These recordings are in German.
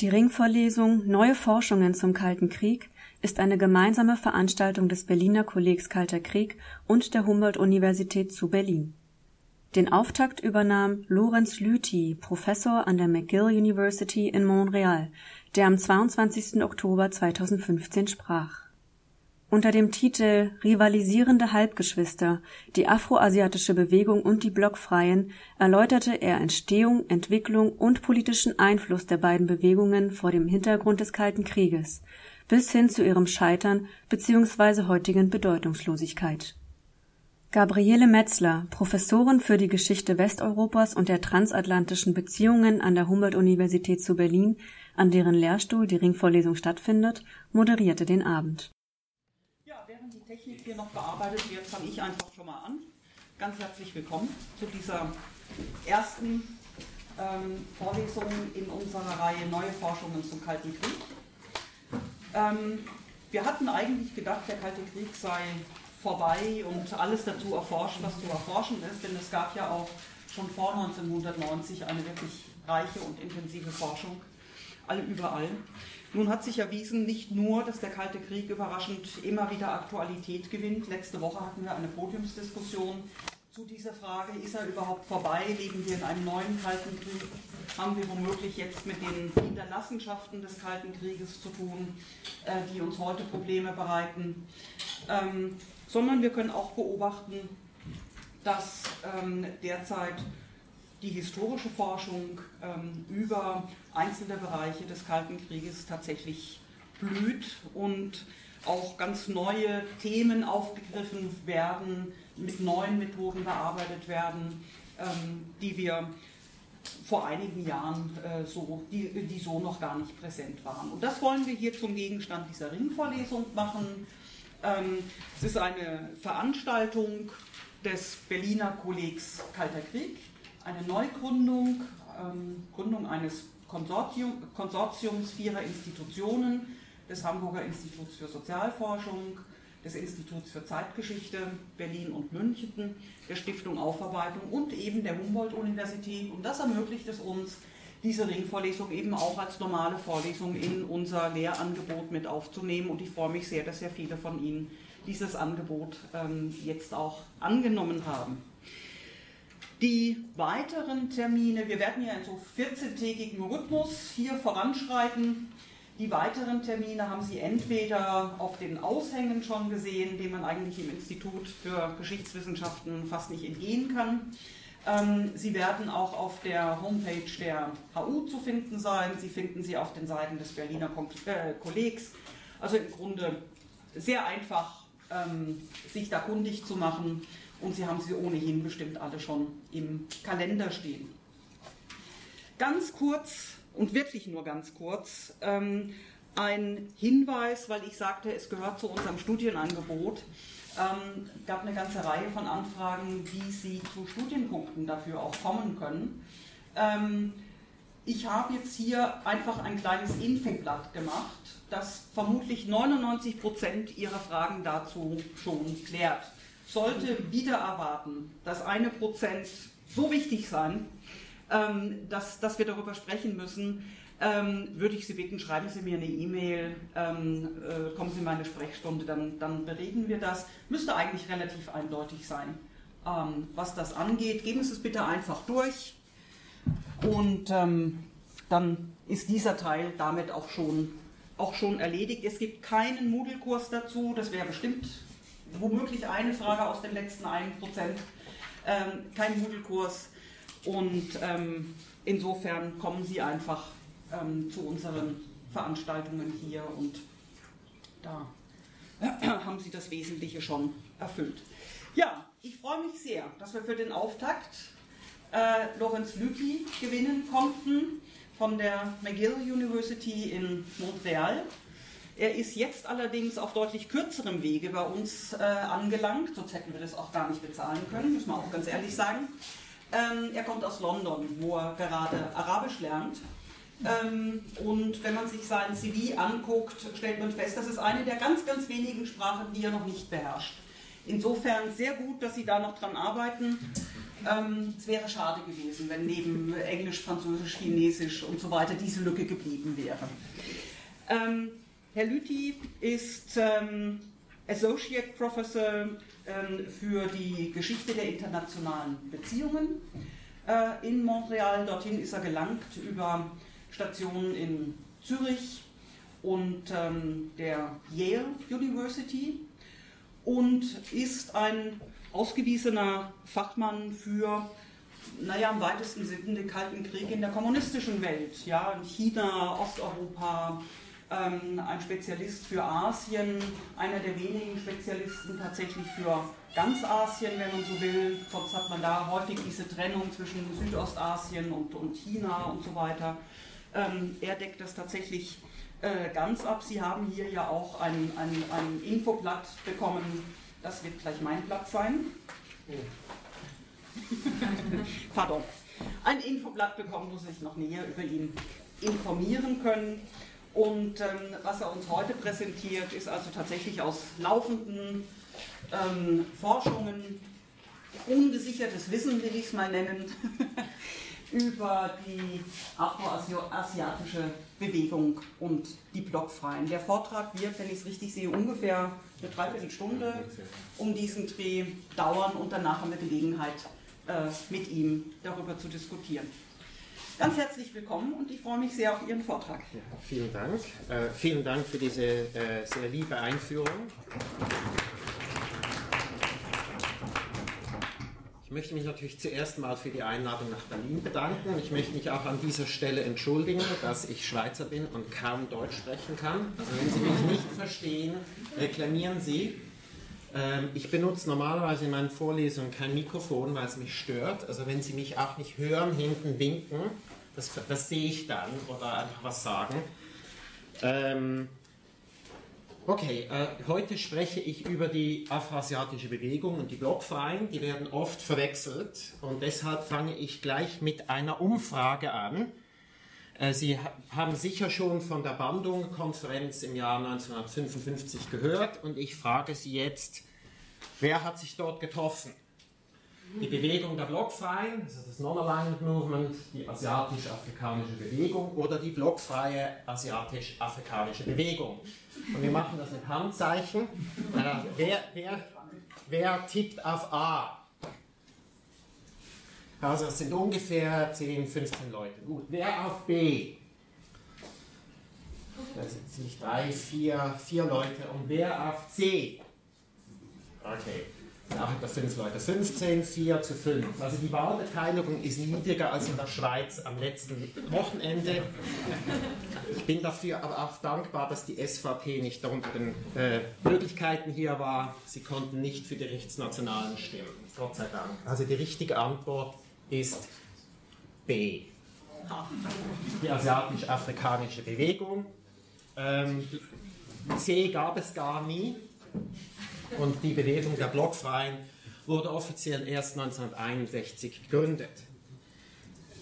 Die Ringvorlesung Neue Forschungen zum Kalten Krieg ist eine gemeinsame Veranstaltung des Berliner Kollegs Kalter Krieg und der Humboldt-Universität zu Berlin. Den Auftakt übernahm Lorenz Lüthi, Professor an der McGill University in Montreal, der am 22. Oktober 2015 sprach. Unter dem Titel Rivalisierende Halbgeschwister, die afroasiatische Bewegung und die Blockfreien erläuterte er Entstehung, Entwicklung und politischen Einfluss der beiden Bewegungen vor dem Hintergrund des Kalten Krieges bis hin zu ihrem Scheitern bzw. heutigen Bedeutungslosigkeit Gabriele Metzler, Professorin für die Geschichte Westeuropas und der transatlantischen Beziehungen an der Humboldt-Universität zu Berlin, an deren Lehrstuhl die Ringvorlesung stattfindet, moderierte den Abend. Ja, während die Technik hier noch bearbeitet wird, fange ich einfach schon mal an. Ganz herzlich willkommen zu dieser ersten ähm, Vorlesung in unserer Reihe Neue Forschungen zum Kalten Krieg. Ähm, wir hatten eigentlich gedacht, der Kalte Krieg sei vorbei und alles dazu erforschen, was zu erforschen ist, denn es gab ja auch schon vor 1990 eine wirklich reiche und intensive Forschung, alle überall. Nun hat sich erwiesen, nicht nur, dass der Kalte Krieg überraschend immer wieder Aktualität gewinnt. Letzte Woche hatten wir eine Podiumsdiskussion zu dieser Frage, ist er überhaupt vorbei? Leben wir in einem neuen Kalten Krieg? Haben wir womöglich jetzt mit den Hinterlassenschaften des Kalten Krieges zu tun, äh, die uns heute Probleme bereiten? Ähm, sondern wir können auch beobachten, dass ähm, derzeit die historische Forschung ähm, über einzelne Bereiche des Kalten Krieges tatsächlich blüht und auch ganz neue Themen aufgegriffen werden, mit neuen Methoden bearbeitet werden, ähm, die wir vor einigen Jahren äh, so, die, die so noch gar nicht präsent waren. Und das wollen wir hier zum Gegenstand dieser Ringvorlesung machen. Ähm, es ist eine Veranstaltung des Berliner Kollegs Kalter Krieg, eine Neugründung, ähm, Gründung eines Konsortium, Konsortiums vierer Institutionen, des Hamburger Instituts für Sozialforschung, des Instituts für Zeitgeschichte Berlin und München, der Stiftung Aufarbeitung und eben der Humboldt-Universität. Und das ermöglicht es uns, diese Ringvorlesung eben auch als normale Vorlesung in unser Lehrangebot mit aufzunehmen. Und ich freue mich sehr, dass sehr viele von Ihnen dieses Angebot ähm, jetzt auch angenommen haben. Die weiteren Termine, wir werden ja in so 14-tägigen Rhythmus hier voranschreiten. Die weiteren Termine haben Sie entweder auf den Aushängen schon gesehen, dem man eigentlich im Institut für Geschichtswissenschaften fast nicht entgehen kann. Ähm, sie werden auch auf der Homepage der HU zu finden sein. Sie finden sie auf den Seiten des Berliner äh, Kollegs. Also im Grunde sehr einfach, ähm, sich da kundig zu machen. Und Sie haben sie ohnehin bestimmt alle schon im Kalender stehen. Ganz kurz und wirklich nur ganz kurz ähm, ein Hinweis, weil ich sagte, es gehört zu unserem Studienangebot ähm, gab eine ganze Reihe von Anfragen, wie Sie zu Studienpunkten dafür auch kommen können. Ähm, ich habe jetzt hier einfach ein kleines Infoblatt gemacht, das vermutlich 99 Prozent Ihrer Fragen dazu schon klärt. Sollte wieder erwarten, dass eine Prozent so wichtig sein, ähm, dass, dass wir darüber sprechen müssen, ähm, würde ich Sie bitten, schreiben Sie mir eine E-Mail, ähm, äh, kommen Sie in meine Sprechstunde, dann, dann bereden wir das. Müsste eigentlich relativ eindeutig sein, ähm, was das angeht. Geben Sie es bitte einfach durch und ähm, dann ist dieser Teil damit auch schon, auch schon erledigt. Es gibt keinen Moodle-Kurs dazu, das wäre bestimmt womöglich eine Frage aus den letzten 1%. Ähm, kein Moodle-Kurs und ähm, insofern kommen Sie einfach ähm, zu unseren Veranstaltungen hier und da haben Sie das Wesentliche schon erfüllt. Ja, ich freue mich sehr, dass wir für den Auftakt äh, Lorenz Lüthi gewinnen konnten von der McGill University in Montreal. Er ist jetzt allerdings auf deutlich kürzerem Wege bei uns äh, angelangt, sonst hätten wir das auch gar nicht bezahlen können, muss man auch ganz ehrlich sagen. Ähm, er kommt aus London, wo er gerade Arabisch lernt. Ähm, und wenn man sich sein CV anguckt, stellt man fest, das ist eine der ganz, ganz wenigen Sprachen, die er noch nicht beherrscht. Insofern sehr gut, dass Sie da noch dran arbeiten. Ähm, es wäre schade gewesen, wenn neben Englisch, Französisch, Chinesisch und so weiter diese Lücke geblieben wäre. Ähm, Herr Lüthi ist ähm, Associate Professor ähm, für die Geschichte der internationalen Beziehungen äh, in Montreal. Dorthin ist er gelangt über Stationen in Zürich und ähm, der Yale University und ist ein ausgewiesener Fachmann für, naja, im weitesten Sinne den Kalten Krieg in der kommunistischen Welt, ja, in China, Osteuropa, ein Spezialist für Asien, einer der wenigen Spezialisten tatsächlich für ganz Asien, wenn man so will. Sonst hat man da häufig diese Trennung zwischen Südostasien und, und China und so weiter. Ähm, er deckt das tatsächlich äh, ganz ab. Sie haben hier ja auch ein, ein, ein Infoblatt bekommen. Das wird gleich mein Platz sein. Oh. Pardon. Ein Infoblatt bekommen, wo Sie sich noch näher über ihn informieren können. Und ähm, was er uns heute präsentiert, ist also tatsächlich aus laufenden ähm, Forschungen ungesichertes Wissen, will ich es mal nennen, über die afroasiatische Bewegung und die Blockfreien. Der Vortrag wird, wenn ich es richtig sehe, ungefähr eine Dreiviertelstunde um diesen Dreh dauern und danach haben wir Gelegenheit, äh, mit ihm darüber zu diskutieren. Ganz herzlich willkommen und ich freue mich sehr auf Ihren Vortrag. Ja, vielen Dank. Äh, vielen Dank für diese äh, sehr liebe Einführung. Ich möchte mich natürlich zuerst mal für die Einladung nach Berlin bedanken. Ich möchte mich auch an dieser Stelle entschuldigen, dass ich Schweizer bin und kaum Deutsch sprechen kann. Also wenn Sie mich nicht verstehen, reklamieren Sie. Ähm, ich benutze normalerweise in meinen Vorlesungen kein Mikrofon, weil es mich stört. Also wenn Sie mich auch nicht hören, hinten winken, das, das sehe ich dann oder einfach was sagen. Ähm, Okay, äh, heute spreche ich über die afroasiatische Bewegung und die Blockfreien. Die werden oft verwechselt und deshalb fange ich gleich mit einer Umfrage an. Äh, Sie ha haben sicher schon von der Bandung-Konferenz im Jahr 1955 gehört und ich frage Sie jetzt, wer hat sich dort getroffen? Die Bewegung der Blockfreien, also das Non-Alignment Movement, die asiatisch-afrikanische Bewegung oder die blockfreie asiatisch-afrikanische Bewegung. Und wir machen das mit Handzeichen. Äh, wer, wer, wer tippt auf A? Also es sind ungefähr 10, 15 Leute. Gut, wer auf B? Das sind nicht drei, vier, vier Leute. Und wer auf C? Okay auch etwa 5 Leute. 15, 4 zu 5. Also die Wahlbeteiligung ist niedriger als in der Schweiz am letzten Wochenende. Ich bin dafür aber auch dankbar, dass die SVP nicht unter den äh, Möglichkeiten hier war. Sie konnten nicht für die Rechtsnationalen stimmen. Gott sei Dank. Also die richtige Antwort ist B. Die asiatisch-afrikanische Bewegung. Ähm, C gab es gar nie und die Bewegung der Blockfreien wurde offiziell erst 1961 gegründet.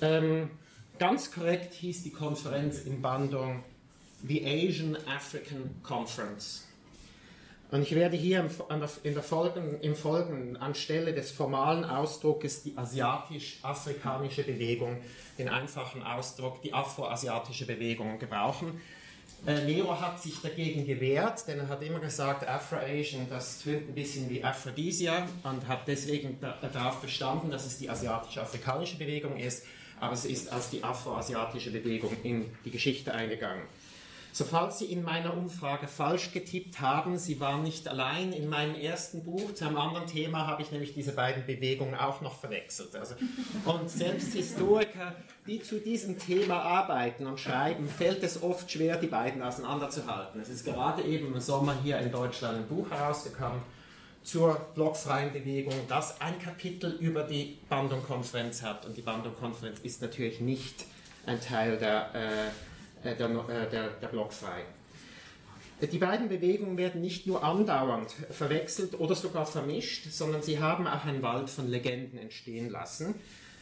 Ähm, ganz korrekt hieß die Konferenz in Bandung the Asian African Conference. Und ich werde hier in der Folgen, im Folgenden anstelle des formalen Ausdruckes die asiatisch-afrikanische Bewegung, den einfachen Ausdruck die afroasiatische Bewegung gebrauchen, äh, Nero hat sich dagegen gewehrt, denn er hat immer gesagt, Afro-Asian, das tönt ein bisschen wie Aphrodisia und hat deswegen darauf bestanden, dass es die asiatisch-afrikanische Bewegung ist, aber es ist als die afroasiatische Bewegung in die Geschichte eingegangen. So falls Sie in meiner Umfrage falsch getippt haben, Sie waren nicht allein. In meinem ersten Buch zu einem anderen Thema habe ich nämlich diese beiden Bewegungen auch noch verwechselt. Also, und selbst Historiker, die zu diesem Thema arbeiten und schreiben, fällt es oft schwer, die beiden auseinanderzuhalten. Es ist gerade eben im Sommer hier in Deutschland ein Buch herausgekommen zur blockfreien Bewegung, das ein Kapitel über die Bandung-Konferenz hat. Und die Bandung-Konferenz ist natürlich nicht ein Teil der äh, äh, der, äh, der, der Blockfrei. Die beiden Bewegungen werden nicht nur andauernd verwechselt oder sogar vermischt, sondern sie haben auch einen Wald von Legenden entstehen lassen.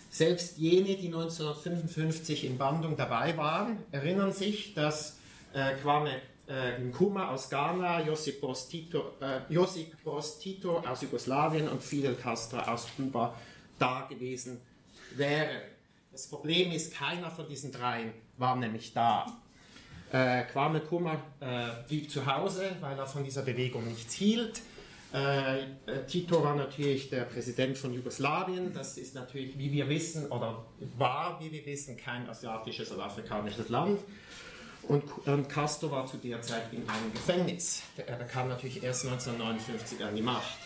Selbst jene, die 1955 in Bandung dabei waren, erinnern sich, dass äh, Kwame äh, Nkrumah aus Ghana, Josip Broz Tito, äh, Josip Broz Tito aus Jugoslawien und Fidel Castro aus Kuba da gewesen wären. Das Problem ist, keiner von diesen dreien war nämlich da. Äh, Kwame Nkrumah äh, blieb zu Hause, weil er von dieser Bewegung nichts hielt. Äh, äh, Tito war natürlich der Präsident von Jugoslawien. Das ist natürlich, wie wir wissen, oder war, wie wir wissen, kein asiatisches oder afrikanisches Land. Und, und Castro war zu der Zeit in einem Gefängnis. Er kam natürlich erst 1959 an die Macht.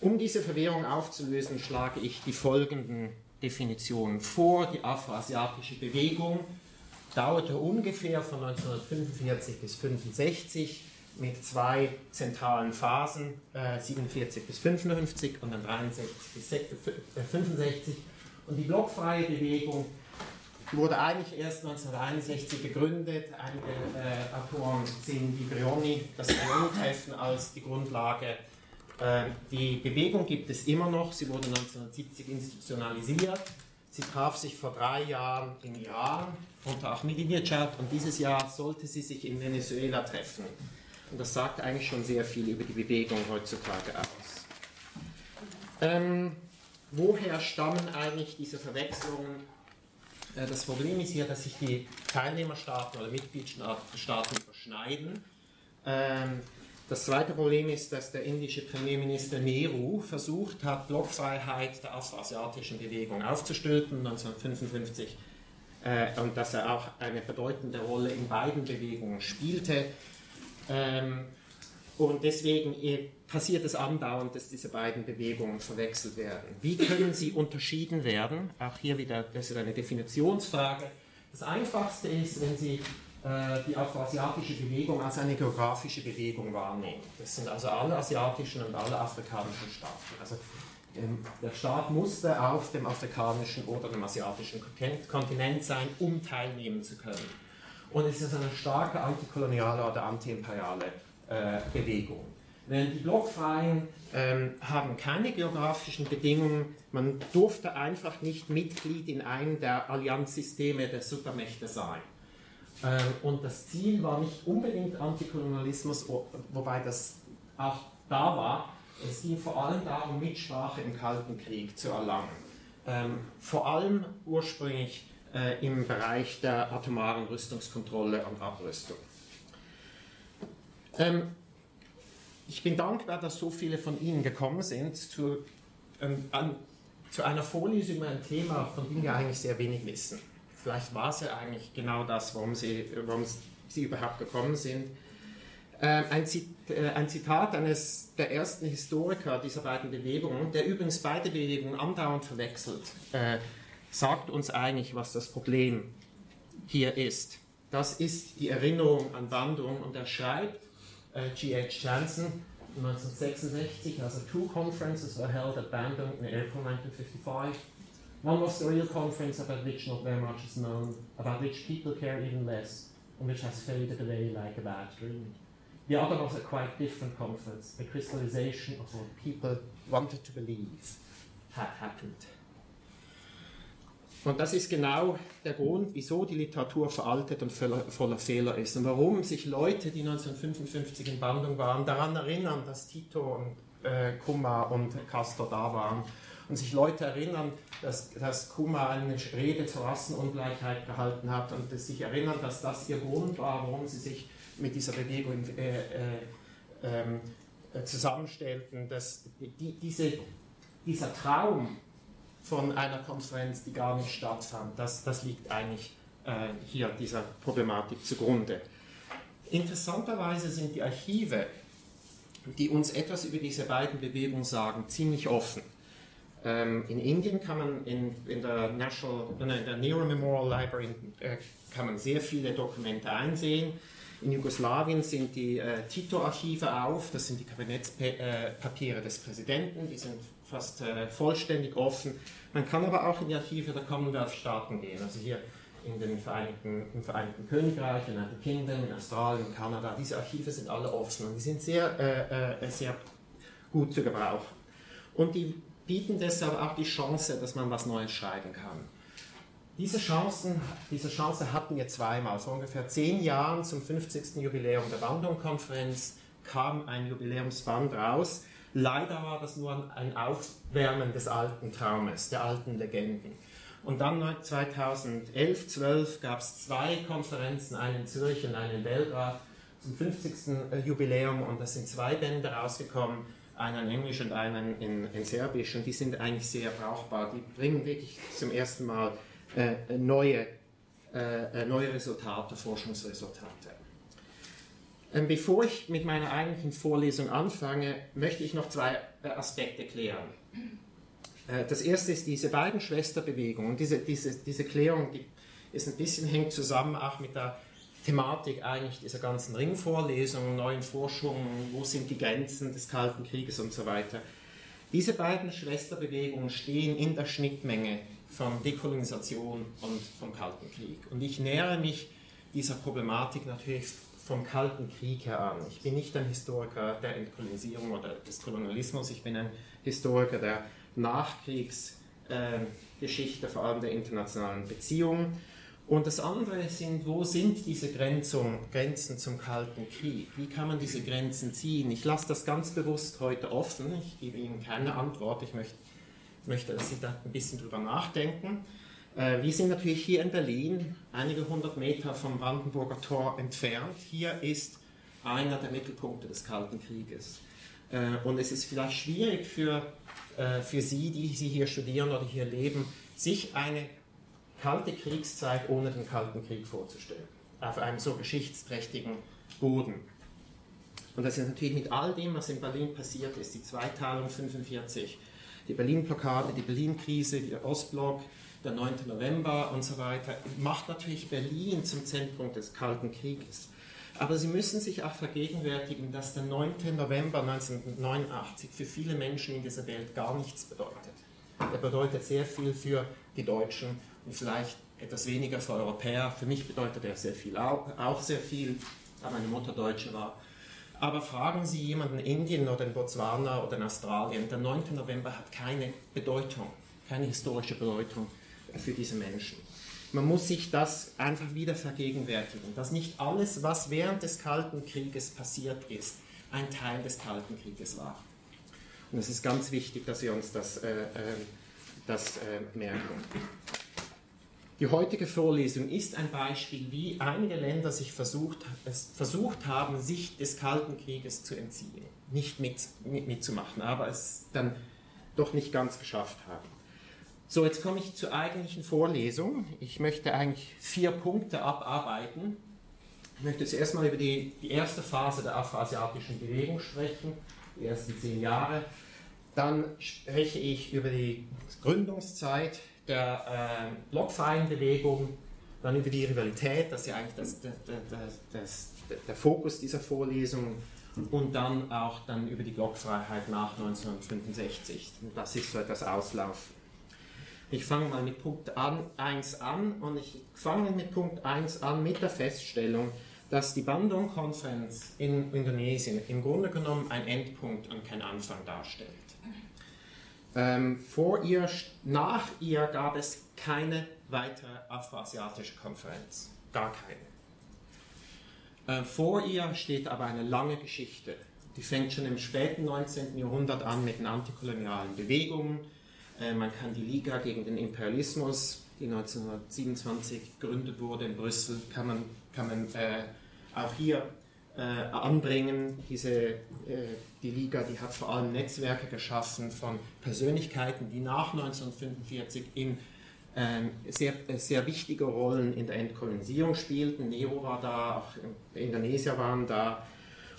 Um diese Verwirrung aufzulösen, schlage ich die folgenden Definitionen vor. Die afroasiatische Bewegung dauerte ungefähr von 1945 bis 1965 mit zwei zentralen Phasen, äh, 47 bis 55 und dann 63 bis 65. Und die blockfreie Bewegung wurde eigentlich erst 1961 gegründet. Einige äh, Autoren sehen die Brioni, das Brioni-Treffen als die Grundlage. Äh, die Bewegung gibt es immer noch. Sie wurde 1970 institutionalisiert. Sie traf sich vor drei Jahren in Iran unter Ahmadinejad und dieses Jahr sollte sie sich in Venezuela treffen. Und das sagt eigentlich schon sehr viel über die Bewegung heutzutage aus. Ähm, woher stammen eigentlich diese Verwechslungen? Äh, das Problem ist hier, dass sich die Teilnehmerstaaten oder Mitgliedstaaten überschneiden. Ähm, das zweite Problem ist, dass der indische Premierminister Nehru versucht hat, Blockfreiheit der afroasiatischen Bewegung aufzustülpen 1955 äh, und dass er auch eine bedeutende Rolle in beiden Bewegungen spielte. Ähm, und deswegen äh, passiert es andauernd, dass diese beiden Bewegungen verwechselt werden. Wie können sie unterschieden werden? Auch hier wieder, das ist eine Definitionsfrage. Das Einfachste ist, wenn Sie die afroasiatische Bewegung als eine geografische Bewegung wahrnehmen. Das sind also alle asiatischen und alle afrikanischen Staaten. Also ähm, der Staat musste auf dem afrikanischen oder dem asiatischen Kontinent sein, um teilnehmen zu können. Und es ist eine starke antikoloniale oder antiimperiale äh, Bewegung. Während die Blockfreien ähm, haben keine geografischen Bedingungen, man durfte einfach nicht Mitglied in einem der Allianzsysteme der Supermächte sein. Ähm, und das Ziel war nicht unbedingt Antikolonialismus, wobei das auch da war. Es ging vor allem darum, Mitsprache im Kalten Krieg zu erlangen. Ähm, vor allem ursprünglich äh, im Bereich der atomaren Rüstungskontrolle und Abrüstung. Ähm, ich bin dankbar, dass so viele von Ihnen gekommen sind zu, ähm, an, zu einer Vorlesung über ein Thema, von dem wir eigentlich sehr wenig wissen. Vielleicht war es ja eigentlich genau das, warum Sie, warum Sie überhaupt gekommen sind. Ähm, ein, äh, ein, Zitat eines der ersten Historiker dieser beiden Bewegungen, der übrigens beide Bewegungen andauernd verwechselt. Äh, sagt uns eigentlich, was das Problem hier ist. Das ist die Erinnerung an Bandung und er schreibt, äh, G.H. Jansen, 1966, also two conferences were held at Bandung in April 1955. One was the real conference about which not very much is known, about which people care even less, and which has faded away like a bad dream. The other was a quite different conference, a crystallization of what people wanted to believe had happened. Und das ist genau der Grund, wieso die Literatur veraltet und voller Fehler ist und warum sich Leute, die 1955 in Bandung waren, daran erinnern, dass Tito und äh, Kuma und Castor da waren und sich Leute erinnern, dass, dass Kuma eine Rede zur Rassenungleichheit gehalten hat und sich erinnern, dass das ihr Grund war, warum sie sich mit dieser Bewegung äh, äh, äh, zusammenstellten, dass die, diese, dieser Traum von einer Konferenz, die gar nicht stattfand. Das, das liegt eigentlich äh, hier dieser Problematik zugrunde. Interessanterweise sind die Archive, die uns etwas über diese beiden Bewegungen sagen, ziemlich offen. Ähm, in Indien kann man in, in der National, in der Nehru Memorial Library äh, kann man sehr viele Dokumente einsehen. In Jugoslawien sind die äh, Tito-Archive auf, das sind die Kabinettspapiere des Präsidenten, die sind fast äh, vollständig offen. Man kann aber auch in die Archive der Commonwealth-Staaten gehen. Also hier in den Vereinigten, im Vereinigten Königreich, in United Kingdom, in Australien, Kanada. Diese Archive sind alle offen und die sind sehr, äh, äh, sehr gut zu Gebrauch. Und die bieten deshalb auch die Chance, dass man was Neues schreiben kann. Diese, Chancen, diese Chance hatten wir zweimal. Vor ungefähr zehn Jahren zum 50. Jubiläum der Bandung-Konferenz kam ein Jubiläumsband raus. Leider war das nur ein Aufwärmen des alten Traumes, der alten Legenden. Und dann 2011, 12 gab es zwei Konferenzen, eine in Zürich und eine in Belgrad zum 50. Äh, Jubiläum und da sind zwei Bände rausgekommen, einer in Englisch und einer in, in Serbisch und die sind eigentlich sehr brauchbar. Die bringen wirklich zum ersten Mal äh, neue, äh, neue Resultate, Forschungsresultate. Ähm, bevor ich mit meiner eigentlichen Vorlesung anfange, möchte ich noch zwei äh, Aspekte klären. Äh, das erste ist diese beiden Schwesterbewegungen. Diese, diese, diese Klärung die ist ein bisschen hängt zusammen auch mit der Thematik eigentlich dieser ganzen Ringvorlesungen, neuen Forschungen, wo sind die Grenzen des Kalten Krieges und so weiter. Diese beiden Schwesterbewegungen stehen in der Schnittmenge von Dekolonisation und vom Kalten Krieg. Und ich nähere mich dieser Problematik natürlich vom Kalten Krieg her an. Ich bin nicht ein Historiker der Entkolonisierung oder des Kolonialismus, ich bin ein Historiker der Nachkriegsgeschichte, vor allem der internationalen Beziehungen. Und das andere sind, wo sind diese Grenzung, Grenzen zum Kalten Krieg? Wie kann man diese Grenzen ziehen? Ich lasse das ganz bewusst heute offen. Ich gebe Ihnen keine Antwort. Ich möchte, möchte dass Sie da ein bisschen drüber nachdenken. Äh, wir sind natürlich hier in Berlin, einige hundert Meter vom Brandenburger Tor entfernt. Hier ist einer der Mittelpunkte des Kalten Krieges. Äh, und es ist vielleicht schwierig für, äh, für Sie, die Sie hier studieren oder hier leben, sich eine kalte Kriegszeit ohne den Kalten Krieg vorzustellen. Auf einem so geschichtsträchtigen Boden. Und das ist natürlich mit all dem, was in Berlin passiert ist, die Zweiteilung 1945, die Berlin-Blockade, die Berlin-Krise, der Ostblock, der 9. November und so weiter, macht natürlich Berlin zum Zentrum des Kalten Krieges. Aber Sie müssen sich auch vergegenwärtigen, dass der 9. November 1989 für viele Menschen in dieser Welt gar nichts bedeutet. Er bedeutet sehr viel für die Deutschen vielleicht etwas weniger für Europäer. Für mich bedeutet er sehr viel, auch, sehr viel, da meine Mutter Deutsche war. Aber fragen Sie jemanden in Indien oder in Botswana oder in Australien, der 9. November hat keine Bedeutung, keine historische Bedeutung für diese Menschen. Man muss sich das einfach wieder vergegenwärtigen, dass nicht alles, was während des Kalten Krieges passiert ist, ein Teil des Kalten Krieges war. Und es ist ganz wichtig, dass wir uns das, äh, äh, das äh, merken. Die heutige Vorlesung ist ein Beispiel, wie einige Länder sich versucht, versucht haben, sich des Kalten Krieges zu entziehen, nicht mit, mit, mitzumachen, aber es dann doch nicht ganz geschafft haben. So, jetzt komme ich zur eigentlichen Vorlesung. Ich möchte eigentlich vier Punkte abarbeiten. Ich möchte zuerst mal über die, die erste Phase der afroasiatischen Bewegung sprechen, die ersten zehn Jahre. Dann spreche ich über die Gründungszeit der äh, Blockfreienbewegung, dann über die Rivalität, das ist ja eigentlich das, das, das, der Fokus dieser Vorlesung, und dann auch dann über die Blockfreiheit nach 1965. Das ist so etwas Auslauf ich fange mal mit Punkt 1 an und ich fange mit Punkt 1 an mit der Feststellung, dass die Bandung-Konferenz in Indonesien im Grunde genommen ein Endpunkt und kein Anfang darstellt. Ähm, vor ihr, nach ihr gab es keine weitere afroasiatische Konferenz, gar keine. Äh, vor ihr steht aber eine lange Geschichte. Die fängt schon im späten 19. Jahrhundert an mit den antikolonialen Bewegungen, äh, man kann die Liga gegen den Imperialismus, die 1927 gegründet wurde in Brüssel, kann man, kann man äh, auch hier äh, anbringen. Diese, äh, die Liga die hat vor allem Netzwerke geschaffen von Persönlichkeiten, die nach 1945 in ähm, sehr, sehr wichtige Rollen in der Entkolonisierung spielten. Nero war da, auch Indonesier waren da,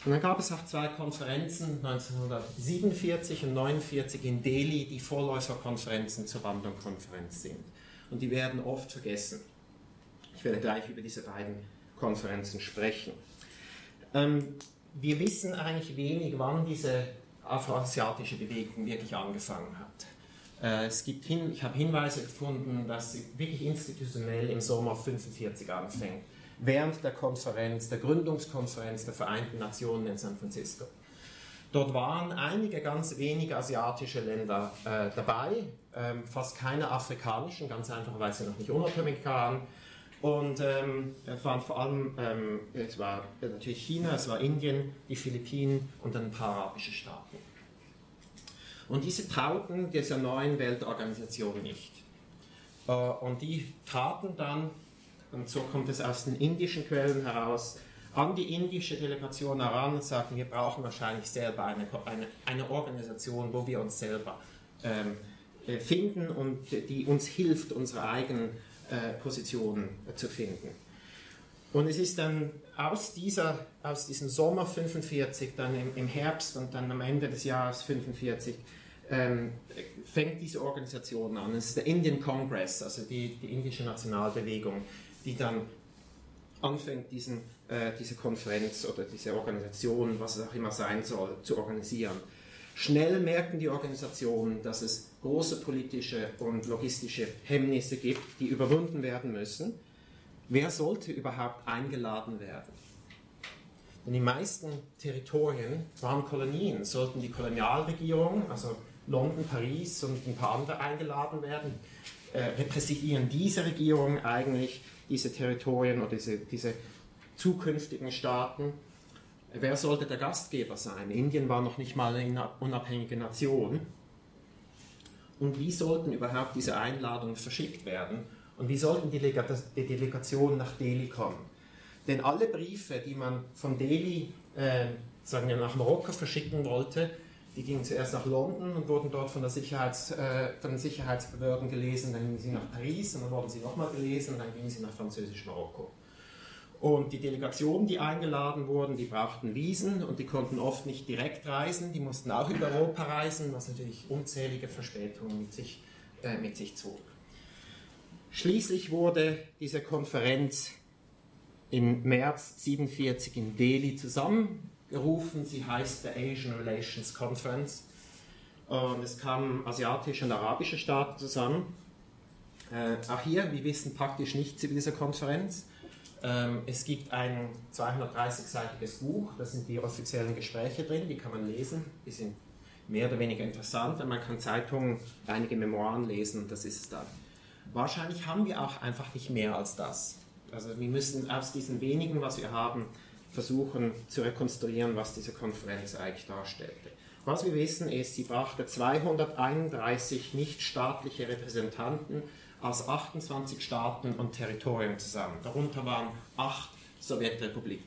und dann gab es auch zwei Konferenzen, 1947 und 1949 in Delhi, die Vorläuferkonferenzen zur Bandung-Konferenz sind. Und die werden oft vergessen. Ich werde gleich über diese beiden Konferenzen sprechen. Ähm, wir wissen eigentlich wenig, wann diese afroasiatische Bewegung wirklich angefangen hat. Äh, es gibt hin, ich habe Hinweise gefunden, dass sie wirklich institutionell im Sommer 1945 anfängt, während der Konferenz, der Gründungskonferenz der Vereinten Nationen in San Francisco. Dort waren einige ganz wenige asiatische Länder äh, dabei, ähm, fast keine afrikanischen, ganz einfach, weil sie noch nicht unabhängig waren. Und ähm, waren vor allem, ähm, es war natürlich China, es war Indien, die Philippinen und ein paar arabische Staaten. Und diese trauten dieser neuen Weltorganisation nicht. Äh, und die traten dann, und so kommt es aus den indischen Quellen heraus, an die indische Delegation heran und sagten, wir brauchen wahrscheinlich selber eine, eine, eine Organisation, wo wir uns selber ähm, äh, finden und die uns hilft, unsere eigenen Positionen äh, zu finden. Und es ist dann aus, dieser, aus diesem Sommer 45, dann im, im Herbst und dann am Ende des Jahres 45, ähm, fängt diese Organisation an. Es ist der Indian Congress, also die, die indische Nationalbewegung, die dann anfängt, diesen, äh, diese Konferenz oder diese Organisation, was es auch immer sein soll, zu organisieren. Schnell merken die Organisationen, dass es große politische und logistische Hemmnisse gibt, die überwunden werden müssen. Wer sollte überhaupt eingeladen werden? Denn die meisten Territorien waren Kolonien. Sollten die Kolonialregierung, also London, Paris und ein paar andere eingeladen werden, äh, repräsentieren diese Regierungen eigentlich diese Territorien oder diese, diese zukünftigen Staaten. Wer sollte der Gastgeber sein? Indien war noch nicht mal eine unabhängige Nation. Und wie sollten überhaupt diese Einladungen verschickt werden? Und wie sollten die, Delegationen nach Delhi kommen? Denn alle Briefe, die man von Delhi äh, sagen wir, nach Marokko verschicken wollte, die gingen zuerst nach London und wurden dort von, der Sicherheits, äh, von den Sicherheitsbehörden gelesen, dann gingen sie nach Paris und dann wurden sie nochmal gelesen und dann gingen sie nach französisch Marokko. Und die Delegationen, die eingeladen wurden, die brauchten Wiesen und die konnten oft nicht direkt reisen, die mussten auch über Europa reisen, was natürlich unzählige Verspätungen mit sich, äh, mit sich zog. Schließlich wurde diese Konferenz im März 1947 in Delhi zusammen gerufen. Sie heißt der Asian Relations Conference. Und es kamen asiatische und arabische Staaten zusammen. Äh, auch hier, wir wissen praktisch nichts über diese Konferenz. Ähm, es gibt ein 230-seitiges Buch, da sind die offiziellen Gespräche drin, die kann man lesen. Die sind mehr oder weniger interessant und man kann Zeitungen, einige Memoiren lesen das ist es dann. Wahrscheinlich haben wir auch einfach nicht mehr als das. Also wir müssen aus diesen wenigen, was wir haben, versuchen zu rekonstruieren, was diese Konferenz eigentlich darstellte. Was wir wissen ist, sie brachte 231 nichtstaatliche Repräsentanten aus 28 Staaten und Territorien zusammen. Darunter waren acht Sowjetrepubliken.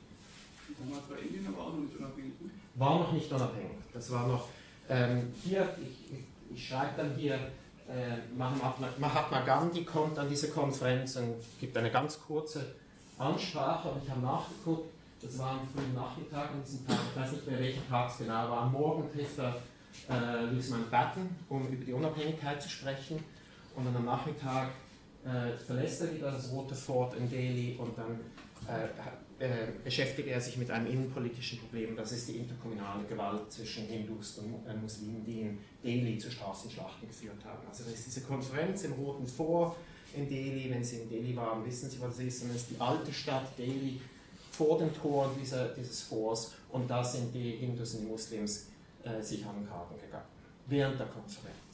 Damals war Indien aber auch noch nicht unabhängig. War noch nicht unabhängig. Das war noch. Ähm, hier, ich, ich schreibe dann hier, äh, Mahatma Gandhi kommt an diese Konferenz und gibt eine ganz kurze Ansprache und ich habe nachgeguckt. Das war am frühen Nachmittag an diesem Tag, ich weiß nicht mehr welcher Tag es genau war. Am Morgen trifft er äh, Louis Mountbatten, um über die Unabhängigkeit zu sprechen. Und dann am Nachmittag äh, verlässt er wieder das Rote Fort in Delhi und dann äh, äh, beschäftigt er sich mit einem innenpolitischen Problem. Das ist die interkommunale Gewalt zwischen Hindus und äh, Muslimen, die in Delhi zu Straßenschlachten geführt haben. Also das ist diese Konferenz im Roten Fort in Delhi. Wenn Sie in Delhi waren, wissen Sie, was es ist. Und es ist die alte Stadt Delhi vor den Toren dieser, dieses Forts und da sind die Hindus und die Muslims äh, sich an den Karten gegangen, während der Konferenz.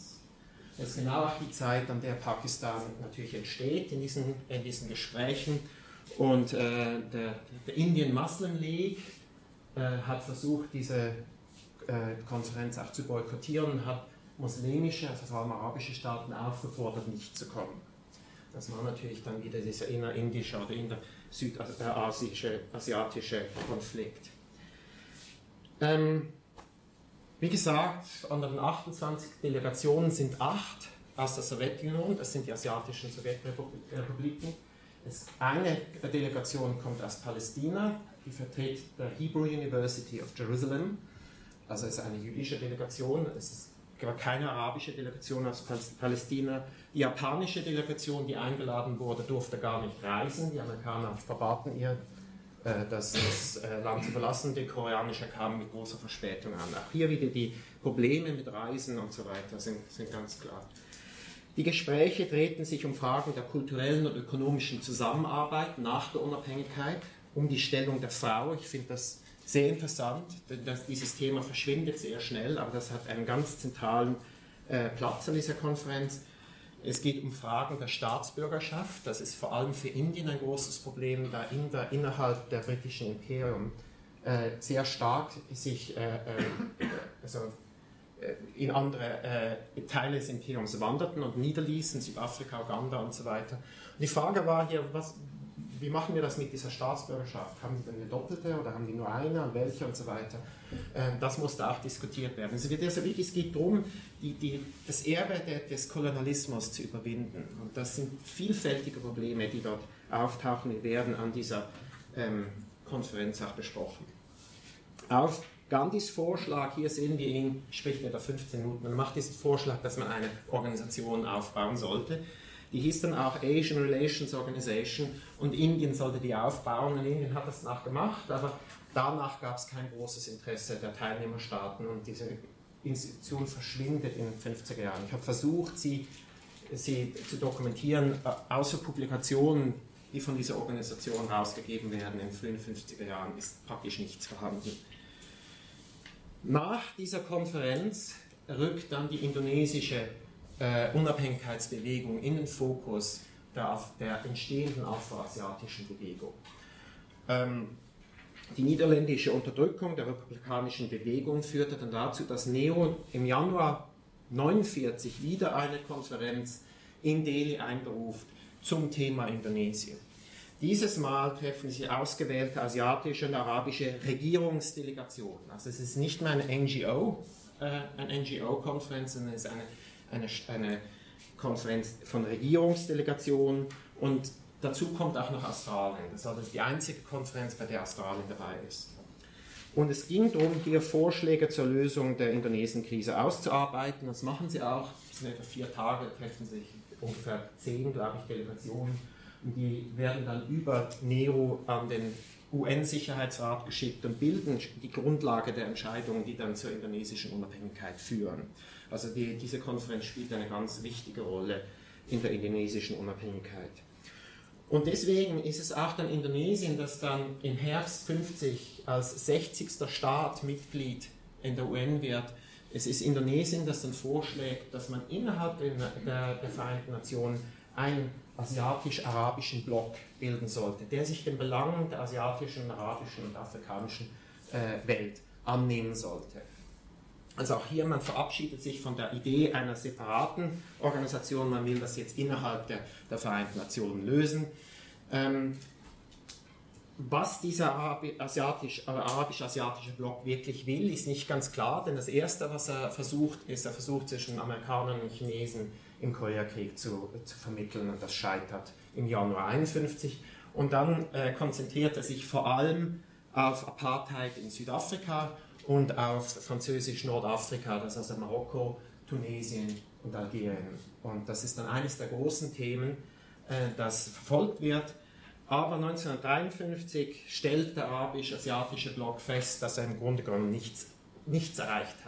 Das ist genau auch die Zeit, an der Pakistan natürlich entsteht in diesen, in diesen Gesprächen und äh, der, der, Indian Muslim League äh, hat versucht, diese äh, Konferenz auch zu boykottieren und hat muslimische, also vor allem arabische Staaten aufgefordert, nicht zu kommen. Das war natürlich dann wieder dieser innerindische oder inner südasiatische asiatische Konflikt. Ähm, wie gesagt, von den 28 Delegationen sind acht aus der Sowjetunion, das sind die asiatischen Sowjetrepubliken. Eine Delegation kommt aus Palästina, die vertritt der Hebrew University of Jerusalem, also es ist eine jüdische Delegation, es ist keine arabische Delegation aus Palästina. Die japanische Delegation, die eingeladen wurde, durfte gar nicht reisen. Die Amerikaner verbaten ihr, das, das äh, Land zu verlassen. Die koreanische kam mit großer Verspätung an. Auch hier wieder die Probleme mit Reisen und so weiter sind, sind ganz klar. Die Gespräche drehten sich um Fragen der kulturellen und ökonomischen Zusammenarbeit nach der Unabhängigkeit, um die Stellung der Frau. Ich finde das sehr interessant, denn das, dieses Thema verschwindet sehr schnell, aber das hat einen ganz zentralen äh, Platz an dieser Konferenz. Es geht um Fragen der Staatsbürgerschaft. Das ist vor allem für Indien ein großes Problem, da Inder innerhalb der britischen Imperium äh, sehr stark sich äh, äh also, äh, in andere äh, Teile des Imperiums wanderten und niederließen, Südafrika, Uganda und so weiter. Und die Frage war hier, was, wie machen wir das mit dieser Staatsbürgerschaft? Haben die eine doppelte oder haben die nur eine und welche und so weiter? Ähm, das musste auch diskutiert werden. Also es geht darum, die, die, das Erbe des Kolonialismus zu überwinden. Und das sind vielfältige Probleme, die dort auftauchen, die werden an dieser ähm, Konferenz auch besprochen. Auf Gandhis Vorschlag, hier sehen wir ihn, spricht er da 15 Minuten, man macht diesen Vorschlag, dass man eine Organisation aufbauen sollte. Die hieß dann auch Asian Relations Organization und Indien sollte die aufbauen und Indien hat das nachgemacht, aber danach gab es kein großes Interesse der Teilnehmerstaaten und diese Institution verschwindet in den 50er Jahren. Ich habe versucht, sie, sie zu dokumentieren, äh, außer Publikationen, die von dieser Organisation rausgegeben werden in den frühen 50er Jahren, ist praktisch nichts vorhanden. Nach dieser Konferenz rückt dann die indonesische äh, Unabhängigkeitsbewegung in den Fokus der, der entstehenden afroasiatischen Bewegung. Ähm, die niederländische Unterdrückung der republikanischen Bewegung führte dann dazu, dass Neo im Januar 1949 wieder eine Konferenz in Delhi einberuft zum Thema Indonesien. Dieses Mal treffen sich ausgewählte asiatische und arabische Regierungsdelegationen. Also es ist nicht mehr eine NGO, äh, eine NGO-Konferenz, sondern es ist eine, eine, eine Konferenz von Regierungsdelegationen und dazu kommt auch noch Australien. Das ist die einzige Konferenz, bei der Australien dabei ist. Und es ging darum, hier Vorschläge zur Lösung der Indonesien-Krise auszuarbeiten. Das machen sie auch. Es sind etwa vier Tage, treffen sich ungefähr zehn, glaube ich, Delegationen die werden dann über Nero an den UN-Sicherheitsrat geschickt und bilden die Grundlage der Entscheidungen, die dann zur indonesischen Unabhängigkeit führen. Also die, diese Konferenz spielt eine ganz wichtige Rolle in der indonesischen Unabhängigkeit. Und deswegen ist es auch dann Indonesien, das dann im Herbst 50 als 60. Staat Mitglied in der UN wird. Es ist Indonesien, das dann vorschlägt, dass man innerhalb der, der Vereinten Nationen ein asiatisch-arabischen Block bilden sollte, der sich den Belangen der asiatischen, arabischen und afrikanischen äh, Welt annehmen sollte. Also auch hier, man verabschiedet sich von der Idee einer separaten Organisation, man will das jetzt innerhalb der, der Vereinten Nationen lösen. Ähm, was dieser asiatisch, arabisch-asiatische Block wirklich will, ist nicht ganz klar, denn das Erste, was er versucht, ist, er versucht zwischen Amerikanern und Chinesen im Koreakrieg zu, zu vermitteln und das scheitert im Januar 51. Und dann äh, konzentriert er sich vor allem auf Apartheid in Südafrika und auf französisch Nordafrika, das heißt Marokko, Tunesien und Algerien. Und das ist dann eines der großen Themen, äh, das verfolgt wird. Aber 1953 stellt der arabisch-asiatische Block fest, dass er im Grunde genommen nichts, nichts erreicht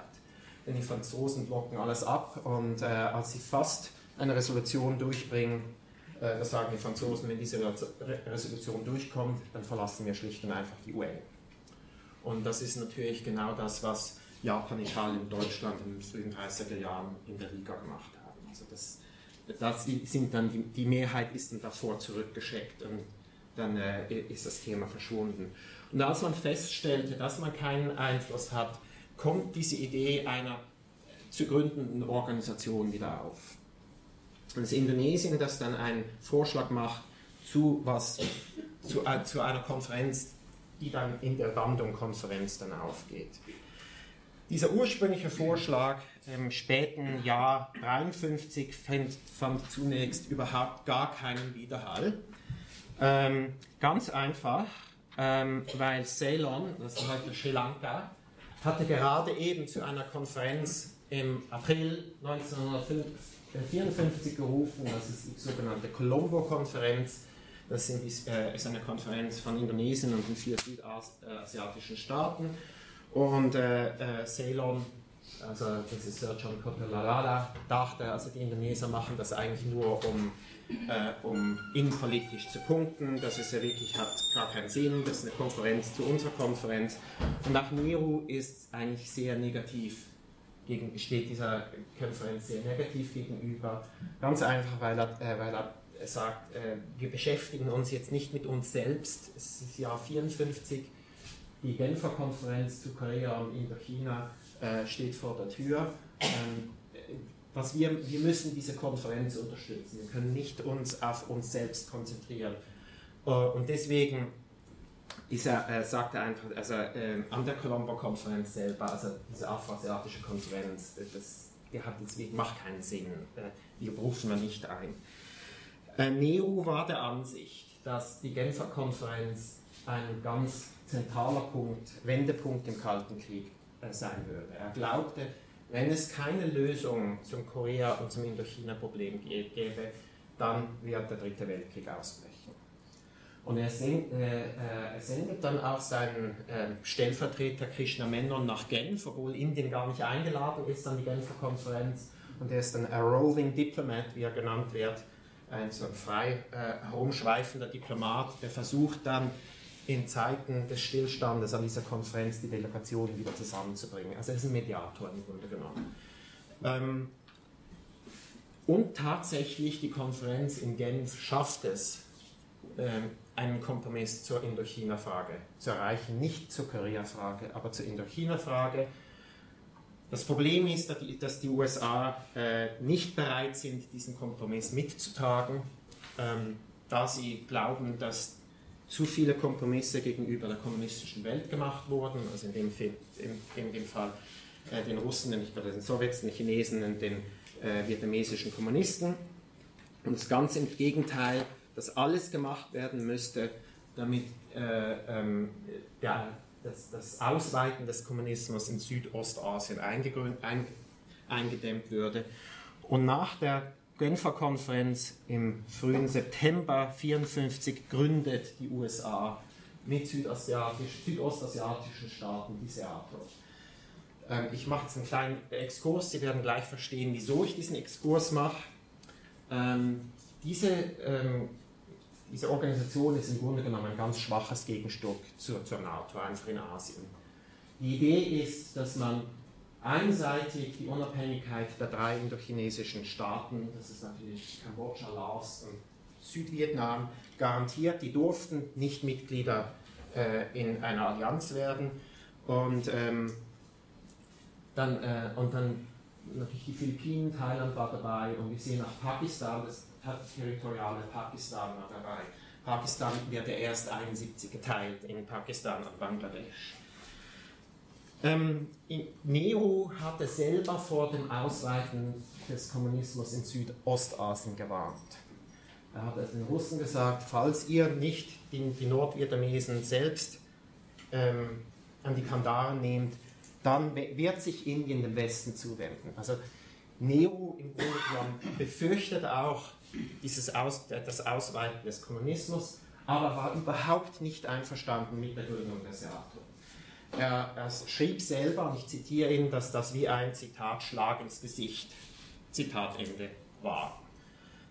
denn die Franzosen blocken alles ab und äh, als sie fast eine Resolution durchbringen, äh, das sagen die Franzosen, wenn diese Resolution durchkommt, dann verlassen wir schlicht und einfach die UN. Und das ist natürlich genau das, was Japan, Italien Deutschland in den frühen 30er Jahren in der Liga gemacht haben. Also das, das sind dann die, die Mehrheit ist dann davor zurückgeschreckt und dann äh, ist das Thema verschwunden. Und als man feststellte, dass man keinen Einfluss hat, kommt diese Idee einer zu gründenden Organisation wieder auf. Und es Indonesien, das dann einen Vorschlag macht zu, was, zu, äh, zu einer Konferenz, die dann in der Bandung-Konferenz dann aufgeht. Dieser ursprüngliche Vorschlag im späten Jahr 53 fand, fand zunächst überhaupt gar keinen Widerhall. Ähm, ganz einfach, ähm, weil Ceylon, das ist heute Sri Lanka, hatte gerade eben zu einer Konferenz im April 1954 gerufen, das ist die sogenannte Colombo-Konferenz. Das ist eine Konferenz von Indonesien und den vier südasiatischen Staaten. Und äh, äh, Ceylon Also das ist Sir John Kotalalala, dachte, also die Indonesier machen das eigentlich nur, um, äh, um innenpolitisch zu punkten. Das ist ja wirklich, hat gar keinen Sinn, das ist eine Konferenz zu unserer Konferenz. Und nach Nehru ist eigentlich sehr negativ gegen, steht dieser Konferenz sehr negativ gegenüber. Ganz einfach, weil er, äh, weil er sagt, äh, wir beschäftigen uns jetzt nicht mit uns selbst. Es ist Jahr 54, die Genfer Konferenz zu Korea und Indochina äh, steht vor der Tür. Ähm, was wir, wir müssen diese Konferenz unterstützen. Wir können nicht uns auf uns selbst konzentrieren. Äh, und deswegen ist er, äh, sagt er einfach, also äh, an der Colombo-Konferenz selber, also diese afroasiatische Konferenz, das, die hat jetzt, macht keinen Sinn. Äh, die berufen wir nicht ein. Äh, Nehru war der Ansicht, dass die Genfer Konferenz ein ganz zentraler Punkt, Wendepunkt im Kalten Krieg äh, sein würde. Er glaubte, wenn es keine Lösung zum Korea- und zum Indochina-Problem gäbe, dann wird der Dritte Weltkrieg ausbrechen. Und er, sendet, äh, äh, sendet dann auch seinen äh, Stellvertreter Krishna Menon nach Genf, obwohl Indien gar nicht eingeladen ist an die Genfer Konferenz. Und er ist ein Roving Diplomat, wie er genannt wird, ein so ein frei äh, herumschweifender Diplomat, der versucht dann in Zeiten des Stillstandes an dieser Konferenz die Delegationen wieder zusammenzubringen. Also er ist ein Mediator im Grunde genommen. Ähm, und tatsächlich die Konferenz in Genf schafft es, ähm, einen Kompromiss zur Indochina-Frage zu erreichen, nicht zur Korea-Frage, aber zur Indochina-Frage. Das Problem ist, dass die USA äh, nicht bereit sind, diesen Kompromiss mitzutragen, ähm, da sie glauben, dass zu viele Kompromisse gegenüber der kommunistischen Welt gemacht wurden, also in dem, in, in dem Fall äh, den Russen, nicht bei den Sowjets, den Chinesen und den äh, vietnamesischen Kommunisten. Und das ganz im Gegenteil, dass alles gemacht werden müsste, damit äh, ähm, ja, das, das, Ausweiten des Kommunismus in Südostasien ein, eingedämmt würde. Und nach der Genfer Konferenz im frühen September 1954 gründet die USA mit südostasiatischen, südostasiatischen Staaten die SEATO. Ähm, ich mache jetzt einen kleinen Exkurs, Sie werden gleich verstehen, wieso ich diesen Exkurs mache. Ähm, diese, ähm, diese Organisation ist im Grunde genommen ein ganz schwaches Gegenstück zur, zur NATO, einfach in Asien. Die Idee ist, dass man einseitig die Unabhängigkeit der drei indochinesischen Staaten, das ist natürlich Kambodscha, Laos und Südvietnam, garantiert. Die durften nicht Mitglieder äh, in einer Allianz werden. Und, ähm, dann, äh, und dann natürlich die Philippinen, Thailand war dabei und wir sehen auch Pakistan, das territoriale Pakistan war dabei. Pakistan wird ja erst 71 geteilt in Pakistan und Bangladesch. Ähm, Nehru hatte selber vor dem Ausweiten des Kommunismus in Südostasien gewarnt. Er hat den Russen gesagt, falls ihr nicht die, die Nordvietnamesen selbst ähm, an die Kandaren nehmt, dann wird sich Indien dem Westen zuwenden. Also Nehru im Grunde genommen befürchtet auch dieses Aus, das Ausweiten des Kommunismus, aber war überhaupt nicht einverstanden mit der Gründung der SEATO. Er, er schrieb selber, und ich zitiere ihn, dass das wie ein Zitat Schlag ins Gesicht, Zitat Ende, war.